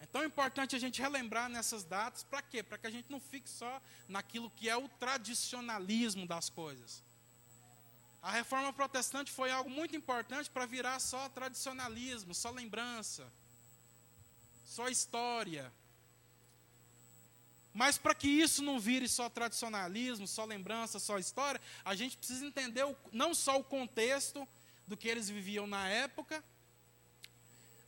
É tão importante a gente relembrar nessas datas, para quê? Para que a gente não fique só naquilo que é o tradicionalismo das coisas. A reforma protestante foi algo muito importante para virar só tradicionalismo, só lembrança, só história. Mas para que isso não vire só tradicionalismo, só lembrança, só história, a gente precisa entender o, não só o contexto do que eles viviam na época,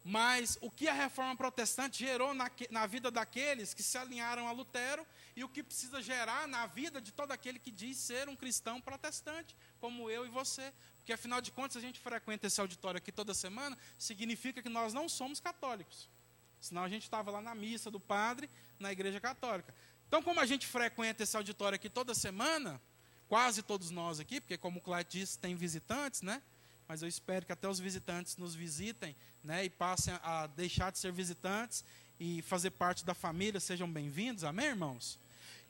mas o que a reforma protestante gerou na, na, vida daqueles que se alinharam a Lutero e o que precisa gerar na vida de todo aquele que diz ser um cristão protestante, como eu e você. Porque afinal de contas, a gente frequenta esse auditório aqui toda semana, significa que nós não somos católicos. Senão a gente estava lá na missa do padre, na igreja católica. Então, como a gente frequenta esse auditório aqui toda semana, quase todos nós aqui, porque como o Clyde disse, tem visitantes, né? mas eu espero que até os visitantes nos visitem né, e passem a deixar de ser visitantes e fazer parte da família, sejam bem-vindos, amém, irmãos?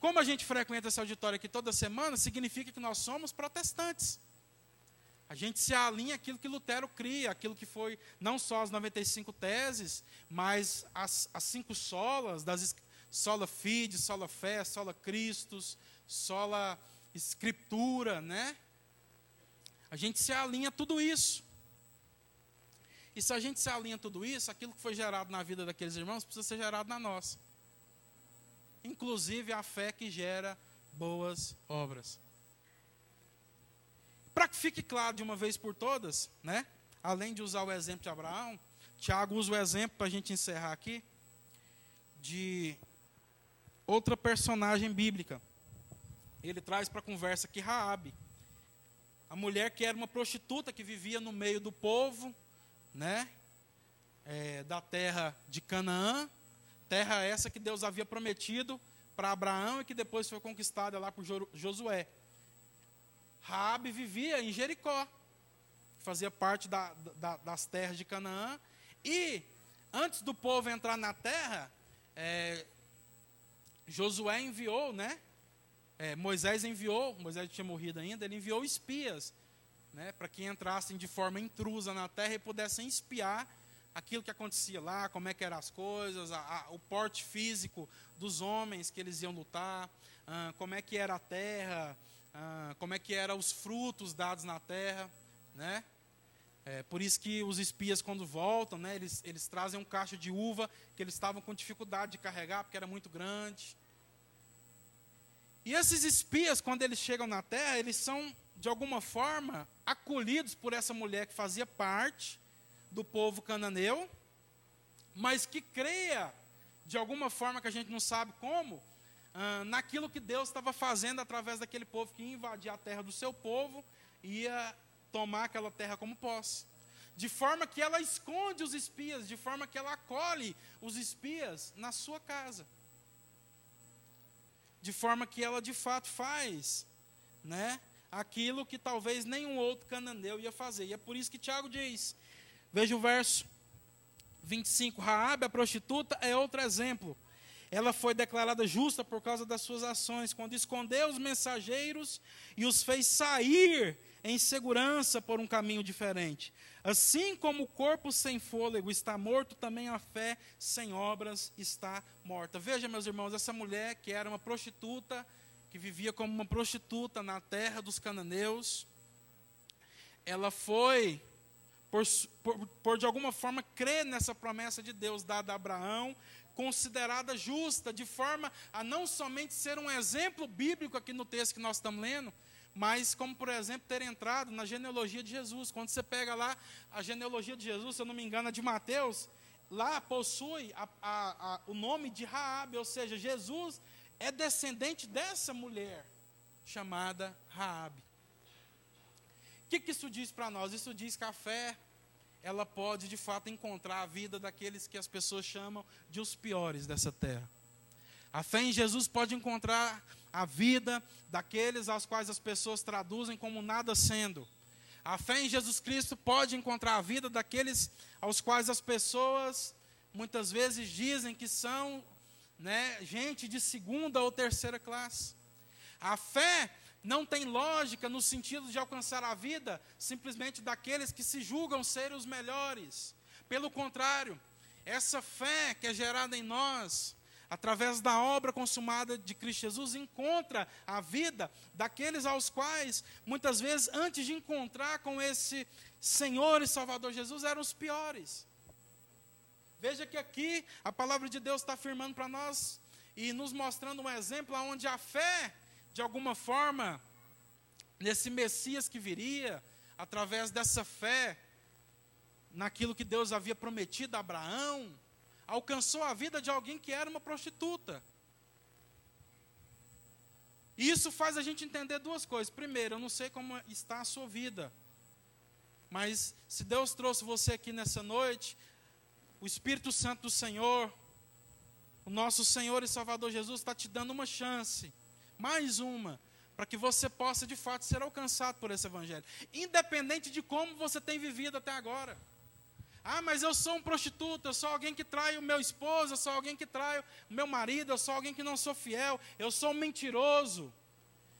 Como a gente frequenta esse auditório aqui toda semana, significa que nós somos protestantes. A gente se alinha àquilo que Lutero cria, aquilo que foi não só as 95 teses, mas as, as cinco solas, das sola fide, sola fé, sola Christus, sola escritura, né? A gente se alinha a tudo isso. E se a gente se alinha a tudo isso, aquilo que foi gerado na vida daqueles irmãos precisa ser gerado na nossa. Inclusive a fé que gera boas obras. Para que fique claro de uma vez por todas, né? além de usar o exemplo de Abraão, Tiago usa o exemplo para a gente encerrar aqui, de outra personagem bíblica. Ele traz para a conversa aqui Raabe a mulher que era uma prostituta que vivia no meio do povo, né? É, da terra de Canaã, terra essa que Deus havia prometido para Abraão e que depois foi conquistada lá por Josué. Raabe vivia em Jericó, fazia parte da, da, das terras de Canaã, e antes do povo entrar na terra, é, Josué enviou, né? é, Moisés enviou, Moisés tinha morrido ainda, ele enviou espias, né, para que entrassem de forma intrusa na terra e pudessem espiar aquilo que acontecia lá, como é que eram as coisas, a, a, o porte físico dos homens que eles iam lutar, ah, como é que era a terra, ah, como é que eram os frutos dados na terra, né? É, por isso que os espias, quando voltam, né, eles, eles trazem um cacho de uva que eles estavam com dificuldade de carregar, porque era muito grande. E esses espias, quando eles chegam na terra, eles são, de alguma forma, acolhidos por essa mulher que fazia parte do povo cananeu, mas que creia, de alguma forma que a gente não sabe como, ah, naquilo que Deus estava fazendo através daquele povo que ia invadir a terra do seu povo e ia tomar aquela terra como posse. De forma que ela esconde os espias, de forma que ela acolhe os espias na sua casa de forma que ela de fato faz, né? Aquilo que talvez nenhum outro cananeu ia fazer. E é por isso que Tiago diz, veja o verso 25, Raabe, a prostituta, é outro exemplo. Ela foi declarada justa por causa das suas ações, quando escondeu os mensageiros e os fez sair em segurança por um caminho diferente. Assim como o corpo sem fôlego está morto, também a fé sem obras está morta. Veja, meus irmãos, essa mulher que era uma prostituta, que vivia como uma prostituta na terra dos cananeus, ela foi, por, por, por de alguma forma, crer nessa promessa de Deus dada a Abraão, considerada justa, de forma a não somente ser um exemplo bíblico aqui no texto que nós estamos lendo, mas como, por exemplo, ter entrado na genealogia de Jesus. Quando você pega lá a genealogia de Jesus, se eu não me engano, de Mateus, lá possui a, a, a, o nome de Raabe, ou seja, Jesus é descendente dessa mulher chamada Raabe. O que, que isso diz para nós? Isso diz que a fé ela pode de fato encontrar a vida daqueles que as pessoas chamam de os piores dessa terra. A fé em Jesus pode encontrar a vida daqueles aos quais as pessoas traduzem como nada sendo. A fé em Jesus Cristo pode encontrar a vida daqueles aos quais as pessoas muitas vezes dizem que são né, gente de segunda ou terceira classe. A fé não tem lógica no sentido de alcançar a vida simplesmente daqueles que se julgam ser os melhores. Pelo contrário, essa fé que é gerada em nós, através da obra consumada de Cristo Jesus, encontra a vida daqueles aos quais, muitas vezes, antes de encontrar com esse Senhor e Salvador Jesus, eram os piores. Veja que aqui a palavra de Deus está afirmando para nós e nos mostrando um exemplo onde a fé, de alguma forma, nesse Messias que viria, através dessa fé, naquilo que Deus havia prometido a Abraão, alcançou a vida de alguém que era uma prostituta. E isso faz a gente entender duas coisas. Primeiro, eu não sei como está a sua vida, mas se Deus trouxe você aqui nessa noite, o Espírito Santo do Senhor, o nosso Senhor e Salvador Jesus está te dando uma chance, mais uma, para que você possa de fato ser alcançado por esse Evangelho, independente de como você tem vivido até agora. Ah, mas eu sou um prostituto, eu sou alguém que trai o meu esposo, eu sou alguém que trai o meu marido, eu sou alguém que não sou fiel, eu sou um mentiroso,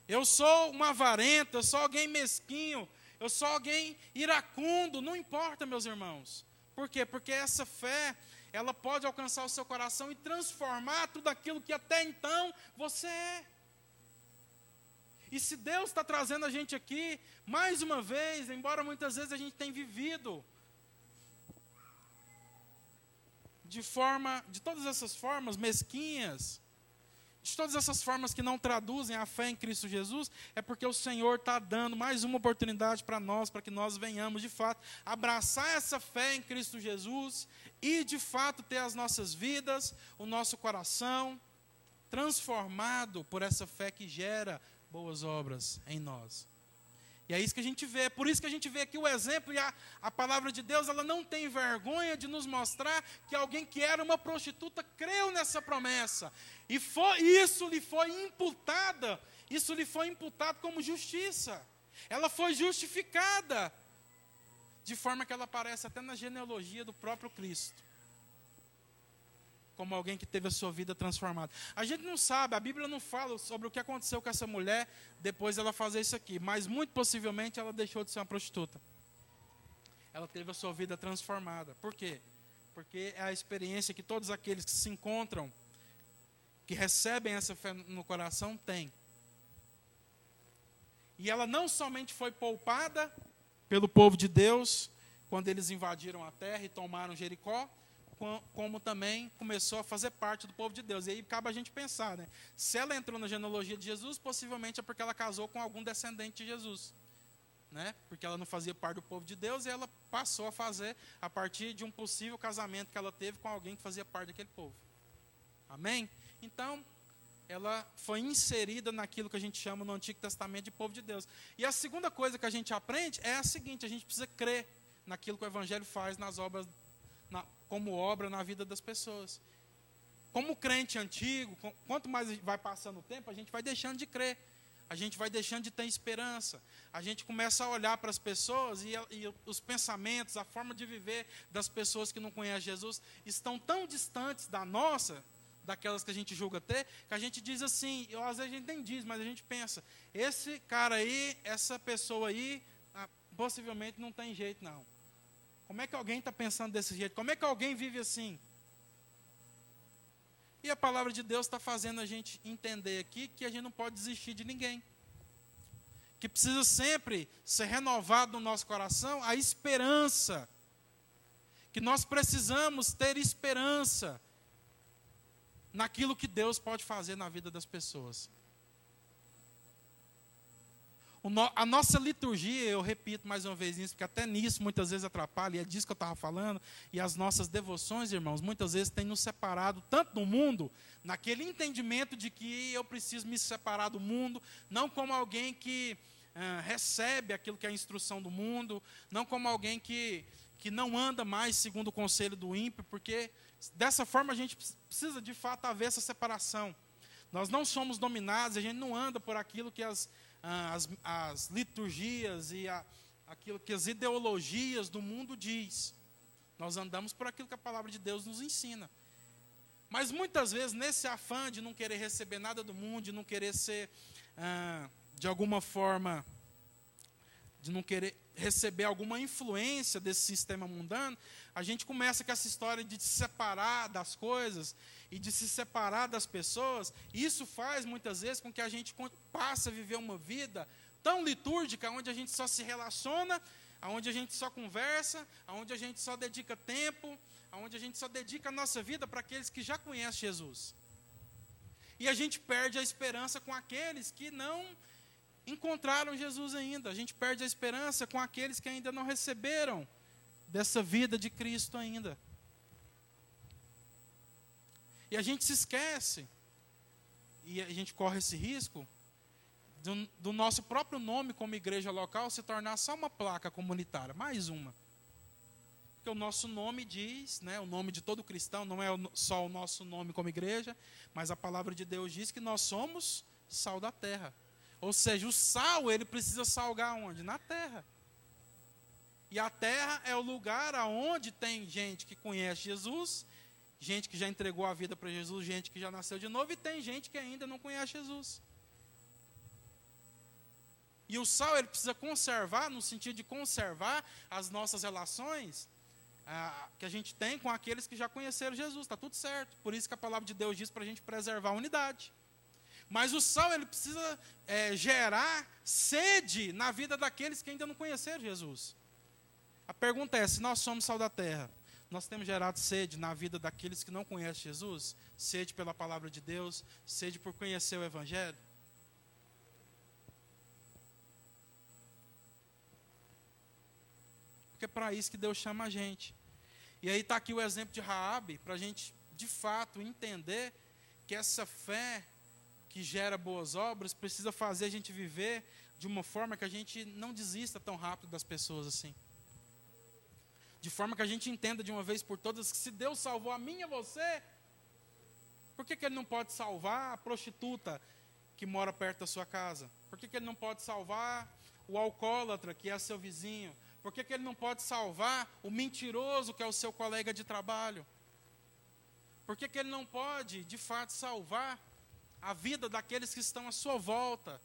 eu sou um avarento, eu sou alguém mesquinho, eu sou alguém iracundo, não importa, meus irmãos. Por quê? Porque essa fé, ela pode alcançar o seu coração e transformar tudo aquilo que até então você é. E se Deus está trazendo a gente aqui, mais uma vez, embora muitas vezes a gente tenha vivido de forma, de todas essas formas mesquinhas, de todas essas formas que não traduzem a fé em Cristo Jesus, é porque o Senhor está dando mais uma oportunidade para nós, para que nós venhamos de fato abraçar essa fé em Cristo Jesus e de fato ter as nossas vidas, o nosso coração transformado por essa fé que gera boas obras em nós. E é isso que a gente vê. É por isso que a gente vê aqui o exemplo e a, a palavra de Deus, ela não tem vergonha de nos mostrar que alguém que era uma prostituta creu nessa promessa. E foi, isso lhe foi imputada, isso lhe foi imputado como justiça. Ela foi justificada. De forma que ela aparece até na genealogia do próprio Cristo como alguém que teve a sua vida transformada. A gente não sabe, a Bíblia não fala sobre o que aconteceu com essa mulher depois dela fazer isso aqui, mas muito possivelmente ela deixou de ser uma prostituta. Ela teve a sua vida transformada. Por quê? Porque é a experiência que todos aqueles que se encontram, que recebem essa fé no coração, têm. E ela não somente foi poupada pelo povo de Deus, quando eles invadiram a terra e tomaram Jericó, como também começou a fazer parte do povo de Deus. E aí cabe a gente pensar, né? Se ela entrou na genealogia de Jesus, possivelmente é porque ela casou com algum descendente de Jesus. Né? Porque ela não fazia parte do povo de Deus e ela passou a fazer a partir de um possível casamento que ela teve com alguém que fazia parte daquele povo. Amém? Então, ela foi inserida naquilo que a gente chama no Antigo Testamento de povo de Deus. E a segunda coisa que a gente aprende é a seguinte: a gente precisa crer naquilo que o Evangelho faz nas obras na, como obra na vida das pessoas. Como crente antigo, quanto mais vai passando o tempo, a gente vai deixando de crer, a gente vai deixando de ter esperança, a gente começa a olhar para as pessoas e, e os pensamentos, a forma de viver das pessoas que não conhecem Jesus estão tão distantes da nossa, daquelas que a gente julga ter, que a gente diz assim, eu, às vezes a gente nem diz, mas a gente pensa, esse cara aí, essa pessoa aí, ah, possivelmente não tem jeito não. Como é que alguém está pensando desse jeito? Como é que alguém vive assim? E a palavra de Deus está fazendo a gente entender aqui que a gente não pode desistir de ninguém. Que precisa sempre ser renovado no nosso coração a esperança. Que nós precisamos ter esperança naquilo que Deus pode fazer na vida das pessoas a nossa liturgia, eu repito mais uma vez isso, porque até nisso muitas vezes atrapalha, e é disso que eu estava falando, e as nossas devoções, irmãos, muitas vezes têm nos separado tanto do mundo, naquele entendimento de que eu preciso me separar do mundo, não como alguém que ah, recebe aquilo que é a instrução do mundo, não como alguém que, que não anda mais segundo o conselho do ímpio, porque dessa forma a gente precisa de fato haver essa separação. Nós não somos dominados, a gente não anda por aquilo que as as, as liturgias e a, aquilo que as ideologias do mundo diz. Nós andamos por aquilo que a palavra de Deus nos ensina. Mas muitas vezes, nesse afã de não querer receber nada do mundo, de não querer ser, ah, de alguma forma, de não querer receber alguma influência desse sistema mundano, a gente começa com essa história de se separar das coisas e de se separar das pessoas. Isso faz muitas vezes com que a gente passe a viver uma vida tão litúrgica, onde a gente só se relaciona, onde a gente só conversa, onde a gente só dedica tempo, onde a gente só dedica a nossa vida para aqueles que já conhecem Jesus. E a gente perde a esperança com aqueles que não encontraram Jesus ainda. A gente perde a esperança com aqueles que ainda não receberam dessa vida de Cristo ainda. E a gente se esquece, e a gente corre esse risco, do, do, nosso próprio nome como igreja local se tornar só uma placa comunitária, mais uma. Porque o nosso nome diz, né, o nome de todo cristão, não é só o nosso nome como igreja, mas a palavra de Deus diz que nós somos sal da terra. Ou seja, o sal, ele precisa salgar onde? Na terra. E a terra é o lugar aonde tem gente que conhece Jesus, gente que já entregou a vida para Jesus, gente que já nasceu de novo, e tem gente que ainda não conhece Jesus. E o sal ele precisa conservar, no sentido de conservar as nossas relações ah, que a gente tem com aqueles que já conheceram Jesus. Está tudo certo. Por isso que a palavra de Deus diz para a gente preservar a unidade. Mas o sal ele precisa é, gerar sede na vida daqueles que ainda não conheceram Jesus. A pergunta é: se nós somos sal da terra, nós temos gerado sede na vida daqueles que não conhecem Jesus? Sede pela palavra de Deus, sede por conhecer o Evangelho? Porque é para isso que Deus chama a gente. E aí está aqui o exemplo de Raabe, para a gente, de fato, entender que essa fé que gera boas obras precisa fazer a gente viver de uma forma que a gente não desista tão rápido das pessoas assim. De forma que a gente entenda de uma vez por todas que se Deus salvou a mim e você, por que, que Ele não pode salvar a prostituta que mora perto da sua casa? Por que, que Ele não pode salvar o alcoólatra que é seu vizinho? Por que, que Ele não pode salvar o mentiroso que é o seu colega de trabalho? Por que, que Ele não pode, de fato, salvar a vida daqueles que estão à sua volta,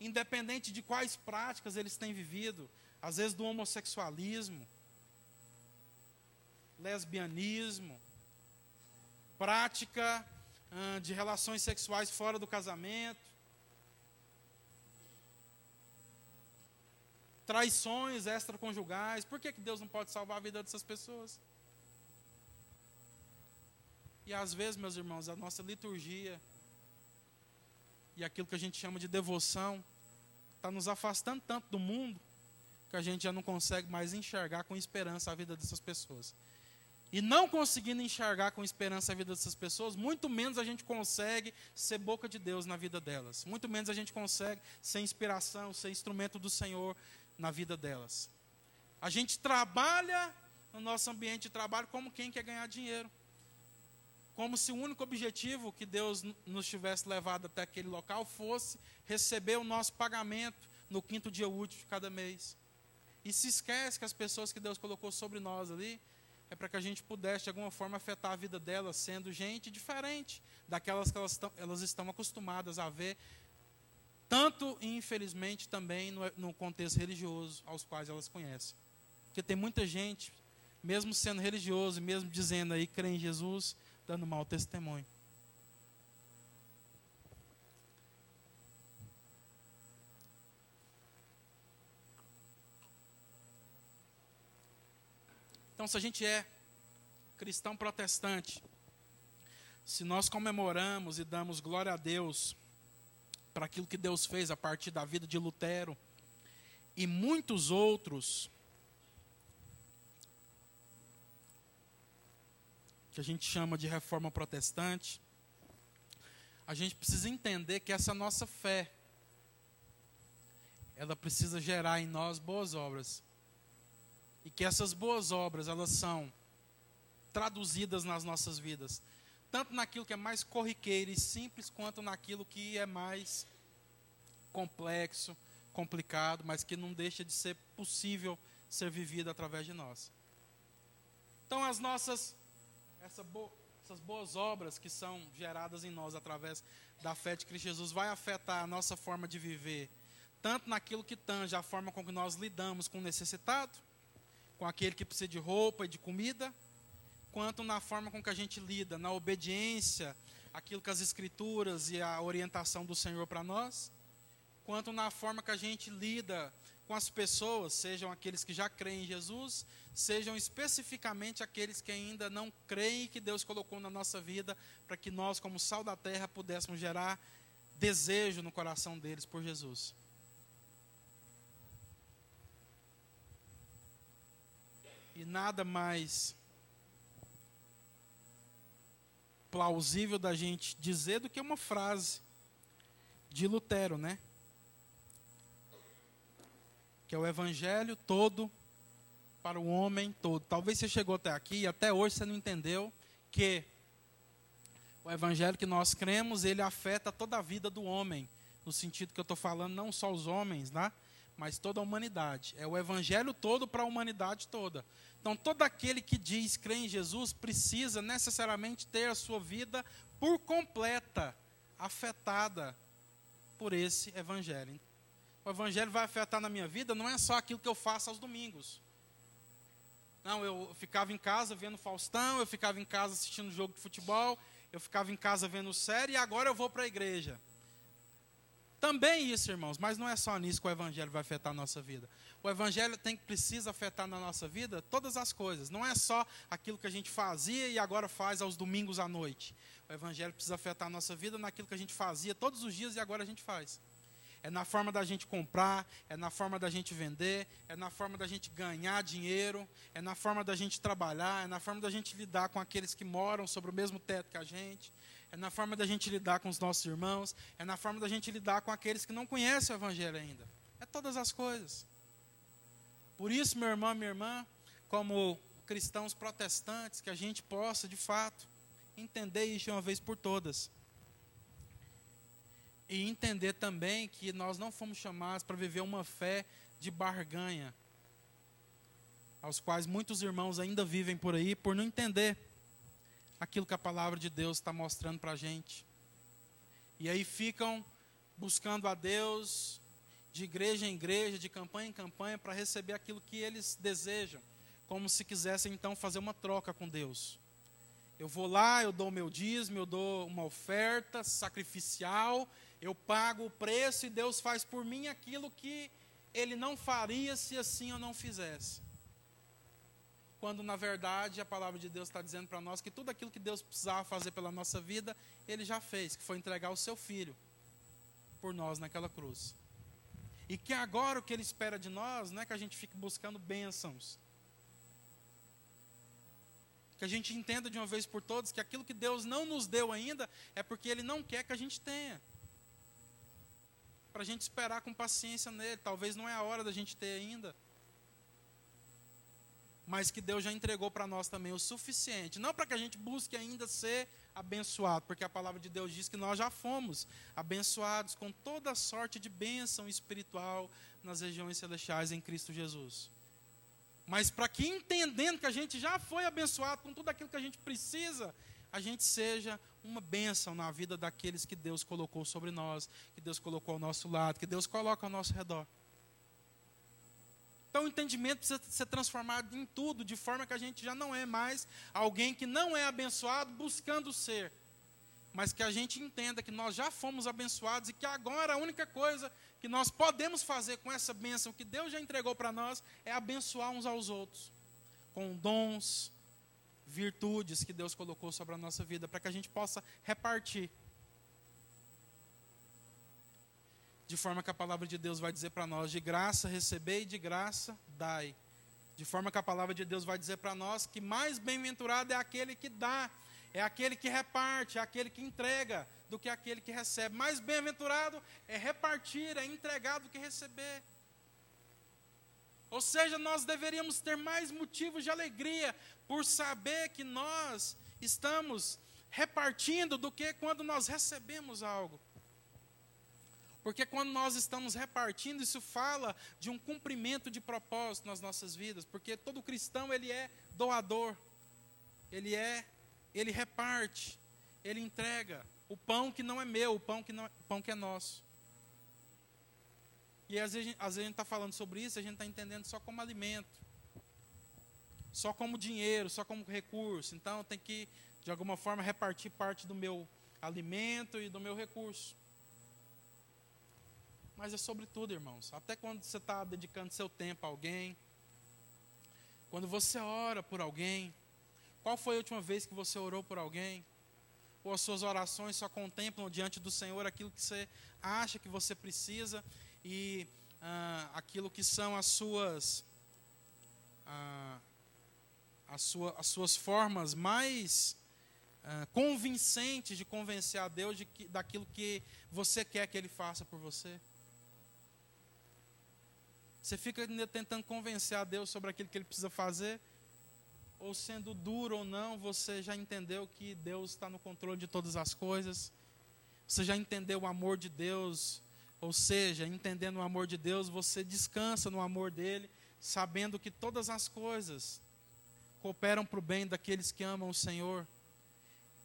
independente de quais práticas eles têm vivido, às vezes do homossexualismo, lesbianismo, prática hum, de relações sexuais fora do casamento, traições extraconjugais. Por que, que Deus não pode salvar a vida dessas pessoas? E às vezes, meus irmãos, a nossa liturgia e aquilo que a gente chama de devoção está nos afastando tanto do mundo que a gente já não consegue mais enxergar com esperança a vida dessas pessoas. E não conseguindo enxergar com esperança a vida dessas pessoas, muito menos a gente consegue ser boca de Deus na vida delas. Muito menos a gente consegue ser inspiração, ser instrumento do Senhor na vida delas. A gente trabalha no nosso ambiente de trabalho como quem quer ganhar dinheiro como se o único objetivo que Deus nos tivesse levado até aquele local fosse receber o nosso pagamento no quinto dia útil de cada mês. E se esquece que as pessoas que Deus colocou sobre nós ali é para que a gente pudesse de alguma forma afetar a vida delas, sendo gente diferente daquelas que elas estão, elas estão acostumadas a ver, tanto e infelizmente também no, no contexto religioso aos quais elas conhecem. Porque tem muita gente, mesmo sendo religioso, mesmo dizendo aí crê em Jesus, dando mau testemunho. Então, se a gente é cristão protestante, se nós comemoramos e damos glória a Deus para aquilo que Deus fez a partir da vida de Lutero e muitos outros que a gente chama de reforma protestante, a gente precisa entender que essa nossa fé, ela precisa gerar em nós boas obras. E que essas boas obras, elas são traduzidas nas nossas vidas, tanto naquilo que é mais corriqueiro e simples, quanto naquilo que é mais complexo, complicado, mas que não deixa de ser possível ser vivido através de nós. Então, as nossas essa bo essas boas obras que são geradas em nós através da fé de Cristo Jesus vai afetar a nossa forma de viver, tanto naquilo que tange a forma com que nós lidamos com o necessitado, com aquele que precisa de roupa e de comida, quanto na forma com que a gente lida, na obediência, aquilo que as escrituras e a orientação do Senhor para nós, quanto na forma que a gente lida com as pessoas, sejam aqueles que já creem em Jesus, sejam especificamente aqueles que ainda não creem que Deus colocou na nossa vida, para que nós, como sal da terra, pudéssemos gerar desejo no coração deles por Jesus. E nada mais plausível da gente dizer do que uma frase de Lutero, né? Que é o evangelho todo para o homem todo. Talvez você chegou até aqui e até hoje você não entendeu que o evangelho que nós cremos, ele afeta toda a vida do homem, no sentido que eu estou falando, não só os homens, né? Mas toda a humanidade. É o evangelho todo para a humanidade toda. Então, todo aquele que diz crer em Jesus precisa necessariamente ter a sua vida por completa afetada por esse evangelho. O evangelho vai afetar na minha vida não é só aquilo que eu faço aos domingos. Não, eu ficava em casa vendo Faustão, eu ficava em casa assistindo jogo de futebol, eu ficava em casa vendo série e agora eu vou para a igreja. Também isso, irmãos, mas não é só nisso que o evangelho vai afetar a nossa vida. O evangelho tem precisa afetar na nossa vida todas as coisas. Não é só aquilo que a gente fazia e agora faz aos domingos à noite. O evangelho precisa afetar a nossa vida naquilo que a gente fazia todos os dias e agora a gente faz. É na forma da gente comprar, é na forma da gente vender, é na forma da gente ganhar dinheiro, é na forma da gente trabalhar, é na forma da gente lidar com aqueles que moram sobre o mesmo teto que a gente, é na forma da gente lidar com os nossos irmãos, é na forma da gente lidar com aqueles que não conhecem o Evangelho ainda. É todas as coisas. Por isso, meu irmão, minha irmã, como cristãos protestantes, que a gente possa, de fato, entender isso de uma vez por todas. E entender também que nós não fomos chamados para viver uma fé de barganha, aos quais muitos irmãos ainda vivem por aí, por não entender aquilo que a palavra de Deus está mostrando para a gente. E aí ficam buscando a Deus de igreja em igreja, de campanha em campanha, para receber aquilo que eles desejam, como se quisessem então fazer uma troca com Deus. Eu vou lá, eu dou meu dízimo, eu dou uma oferta sacrificial, eu pago o preço e Deus faz por mim aquilo que Ele não faria se assim eu não fizesse quando na verdade a palavra de Deus está dizendo para nós que tudo aquilo que Deus precisava fazer pela nossa vida, Ele já fez, que foi entregar o seu Filho por nós naquela cruz. E que agora o que Ele espera de nós não é que a gente fique buscando bênçãos. Que a gente entenda de uma vez por todas que aquilo que Deus não nos deu ainda é porque Ele não quer que a gente tenha. Para a gente esperar com paciência nele. Talvez não é a hora da gente ter ainda mas que Deus já entregou para nós também o suficiente. Não para que a gente busque ainda ser abençoado, porque a palavra de Deus diz que nós já fomos abençoados com toda sorte de bênção espiritual nas regiões celestiais em Cristo Jesus. Mas para que entendendo que a gente já foi abençoado com tudo aquilo que a gente precisa, a gente seja uma bênção na vida daqueles que Deus colocou sobre nós, que Deus colocou ao nosso lado, que Deus coloca ao nosso redor. Então o entendimento precisa ser transformado em tudo, de forma que a gente já não é mais alguém que não é abençoado buscando ser, mas que a gente entenda que nós já fomos abençoados e que agora a única coisa que nós podemos fazer com essa bênção que Deus já entregou para nós é abençoar uns aos outros, com dons, virtudes que Deus colocou sobre a nossa vida, para que a gente possa repartir de forma que a palavra de Deus vai dizer para nós: de graça recebei, de graça dai. De forma que a palavra de Deus vai dizer para nós que mais bem-aventurado é aquele que dá, é aquele que reparte, é aquele que entrega, do que aquele que recebe. Mais bem-aventurado é repartir, é entregar do que receber. Ou seja, nós deveríamos ter mais motivos de alegria por saber que nós estamos repartindo do que quando nós recebemos algo. Porque quando nós estamos repartindo, isso fala de um cumprimento de propósito nas nossas vidas, porque todo cristão ele é doador. Ele é, ele reparte, ele entrega o pão que não é meu, o pão que não é, o pão que é nosso. E às vezes, às vezes a gente está falando sobre isso, a gente está entendendo só como alimento, só como dinheiro, só como recurso. Então tem que, de alguma forma, repartir parte do meu alimento e do meu recurso. Mas é sobre tudo, irmãos. Até quando você está dedicando seu tempo a alguém, quando você ora por alguém, qual foi a última vez que você orou por alguém? Ou as suas orações só contemplam diante do Senhor aquilo que você acha que você precisa e ah, aquilo que são as suas ah, as, sua, as suas formas mais ah, convincentes de convencer a Deus de que, daquilo que você quer que Ele faça por você? Você fica tentando convencer a Deus sobre aquilo que Ele precisa fazer, ou sendo duro ou não, você já entendeu que Deus está no controle de todas as coisas. Você já entendeu o amor de Deus, ou seja, entendendo o amor de Deus, você descansa no amor dele, sabendo que todas as coisas cooperam para o bem daqueles que amam o Senhor,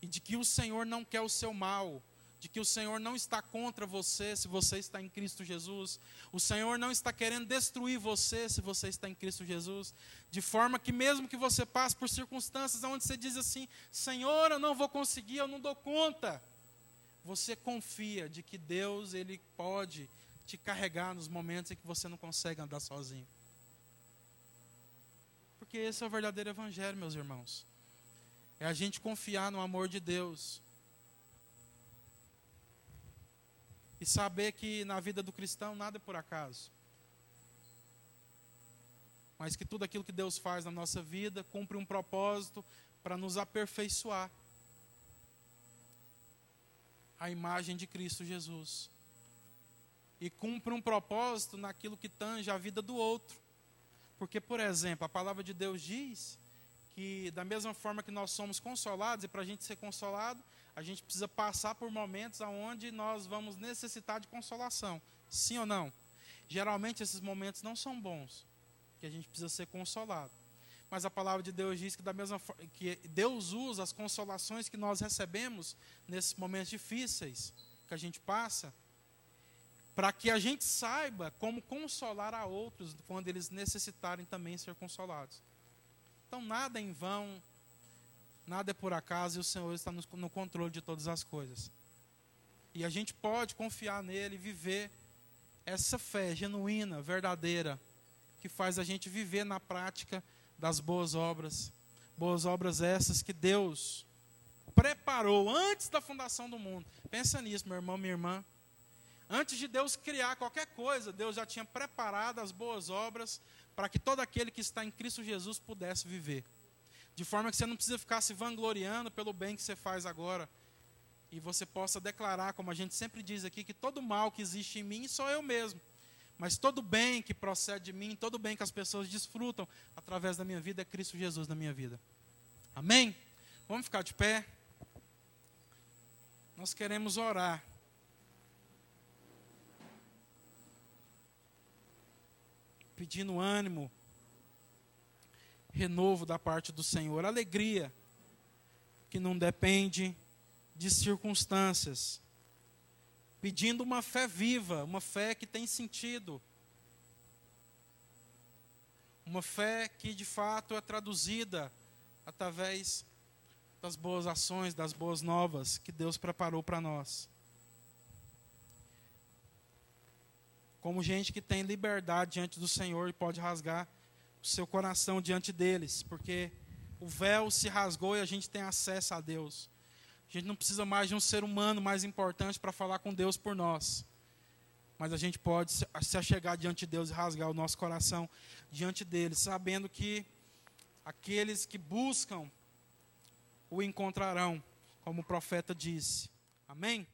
e de que o Senhor não quer o seu mal, de que o Senhor não está contra você se você está em Cristo Jesus. O Senhor não está querendo destruir você se você está em Cristo Jesus. De forma que, mesmo que você passe por circunstâncias onde você diz assim: Senhor, eu não vou conseguir, eu não dou conta. Você confia de que Deus ele pode te carregar nos momentos em que você não consegue andar sozinho. Porque esse é o verdadeiro evangelho, meus irmãos. É a gente confiar no amor de Deus E saber que na vida do cristão nada é por acaso. Mas que tudo aquilo que Deus faz na nossa vida cumpre um propósito para nos aperfeiçoar. A imagem de Cristo Jesus. E cumpre um propósito naquilo que tange a vida do outro. Porque, por exemplo, a palavra de Deus diz que, da mesma forma que nós somos consolados, e para a gente ser consolado, a gente precisa passar por momentos onde nós vamos necessitar de consolação. Sim ou não? Geralmente esses momentos não são bons, que a gente precisa ser consolado. Mas a palavra de Deus diz que da mesma que Deus usa as consolações que nós recebemos nesses momentos difíceis que a gente passa, para que a gente saiba como consolar a outros quando eles necessitarem também ser consolados. Então nada em vão, Nada é por acaso e o Senhor está no controle de todas as coisas. E a gente pode confiar nele e viver essa fé genuína, verdadeira, que faz a gente viver na prática das boas obras. Boas obras essas que Deus preparou antes da fundação do mundo. Pensa nisso, meu irmão, minha irmã. Antes de Deus criar qualquer coisa, Deus já tinha preparado as boas obras para que todo aquele que está em Cristo Jesus pudesse viver. De forma que você não precisa ficar se vangloriando pelo bem que você faz agora. E você possa declarar, como a gente sempre diz aqui, que todo mal que existe em mim sou eu mesmo. Mas todo bem que procede de mim, todo bem que as pessoas desfrutam através da minha vida é Cristo Jesus na minha vida. Amém? Vamos ficar de pé? Nós queremos orar. Pedindo ânimo renovo da parte do Senhor, alegria que não depende de circunstâncias, pedindo uma fé viva, uma fé que tem sentido, uma fé que de fato é traduzida através das boas ações, das boas novas que Deus preparou para nós. Como gente que tem liberdade diante do Senhor e pode rasgar o seu coração diante deles, porque o véu se rasgou e a gente tem acesso a Deus. A gente não precisa mais de um ser humano mais importante para falar com Deus por nós. Mas a gente pode se achegar diante de Deus e rasgar o nosso coração diante dele, sabendo que aqueles que buscam o encontrarão, como o profeta disse. Amém?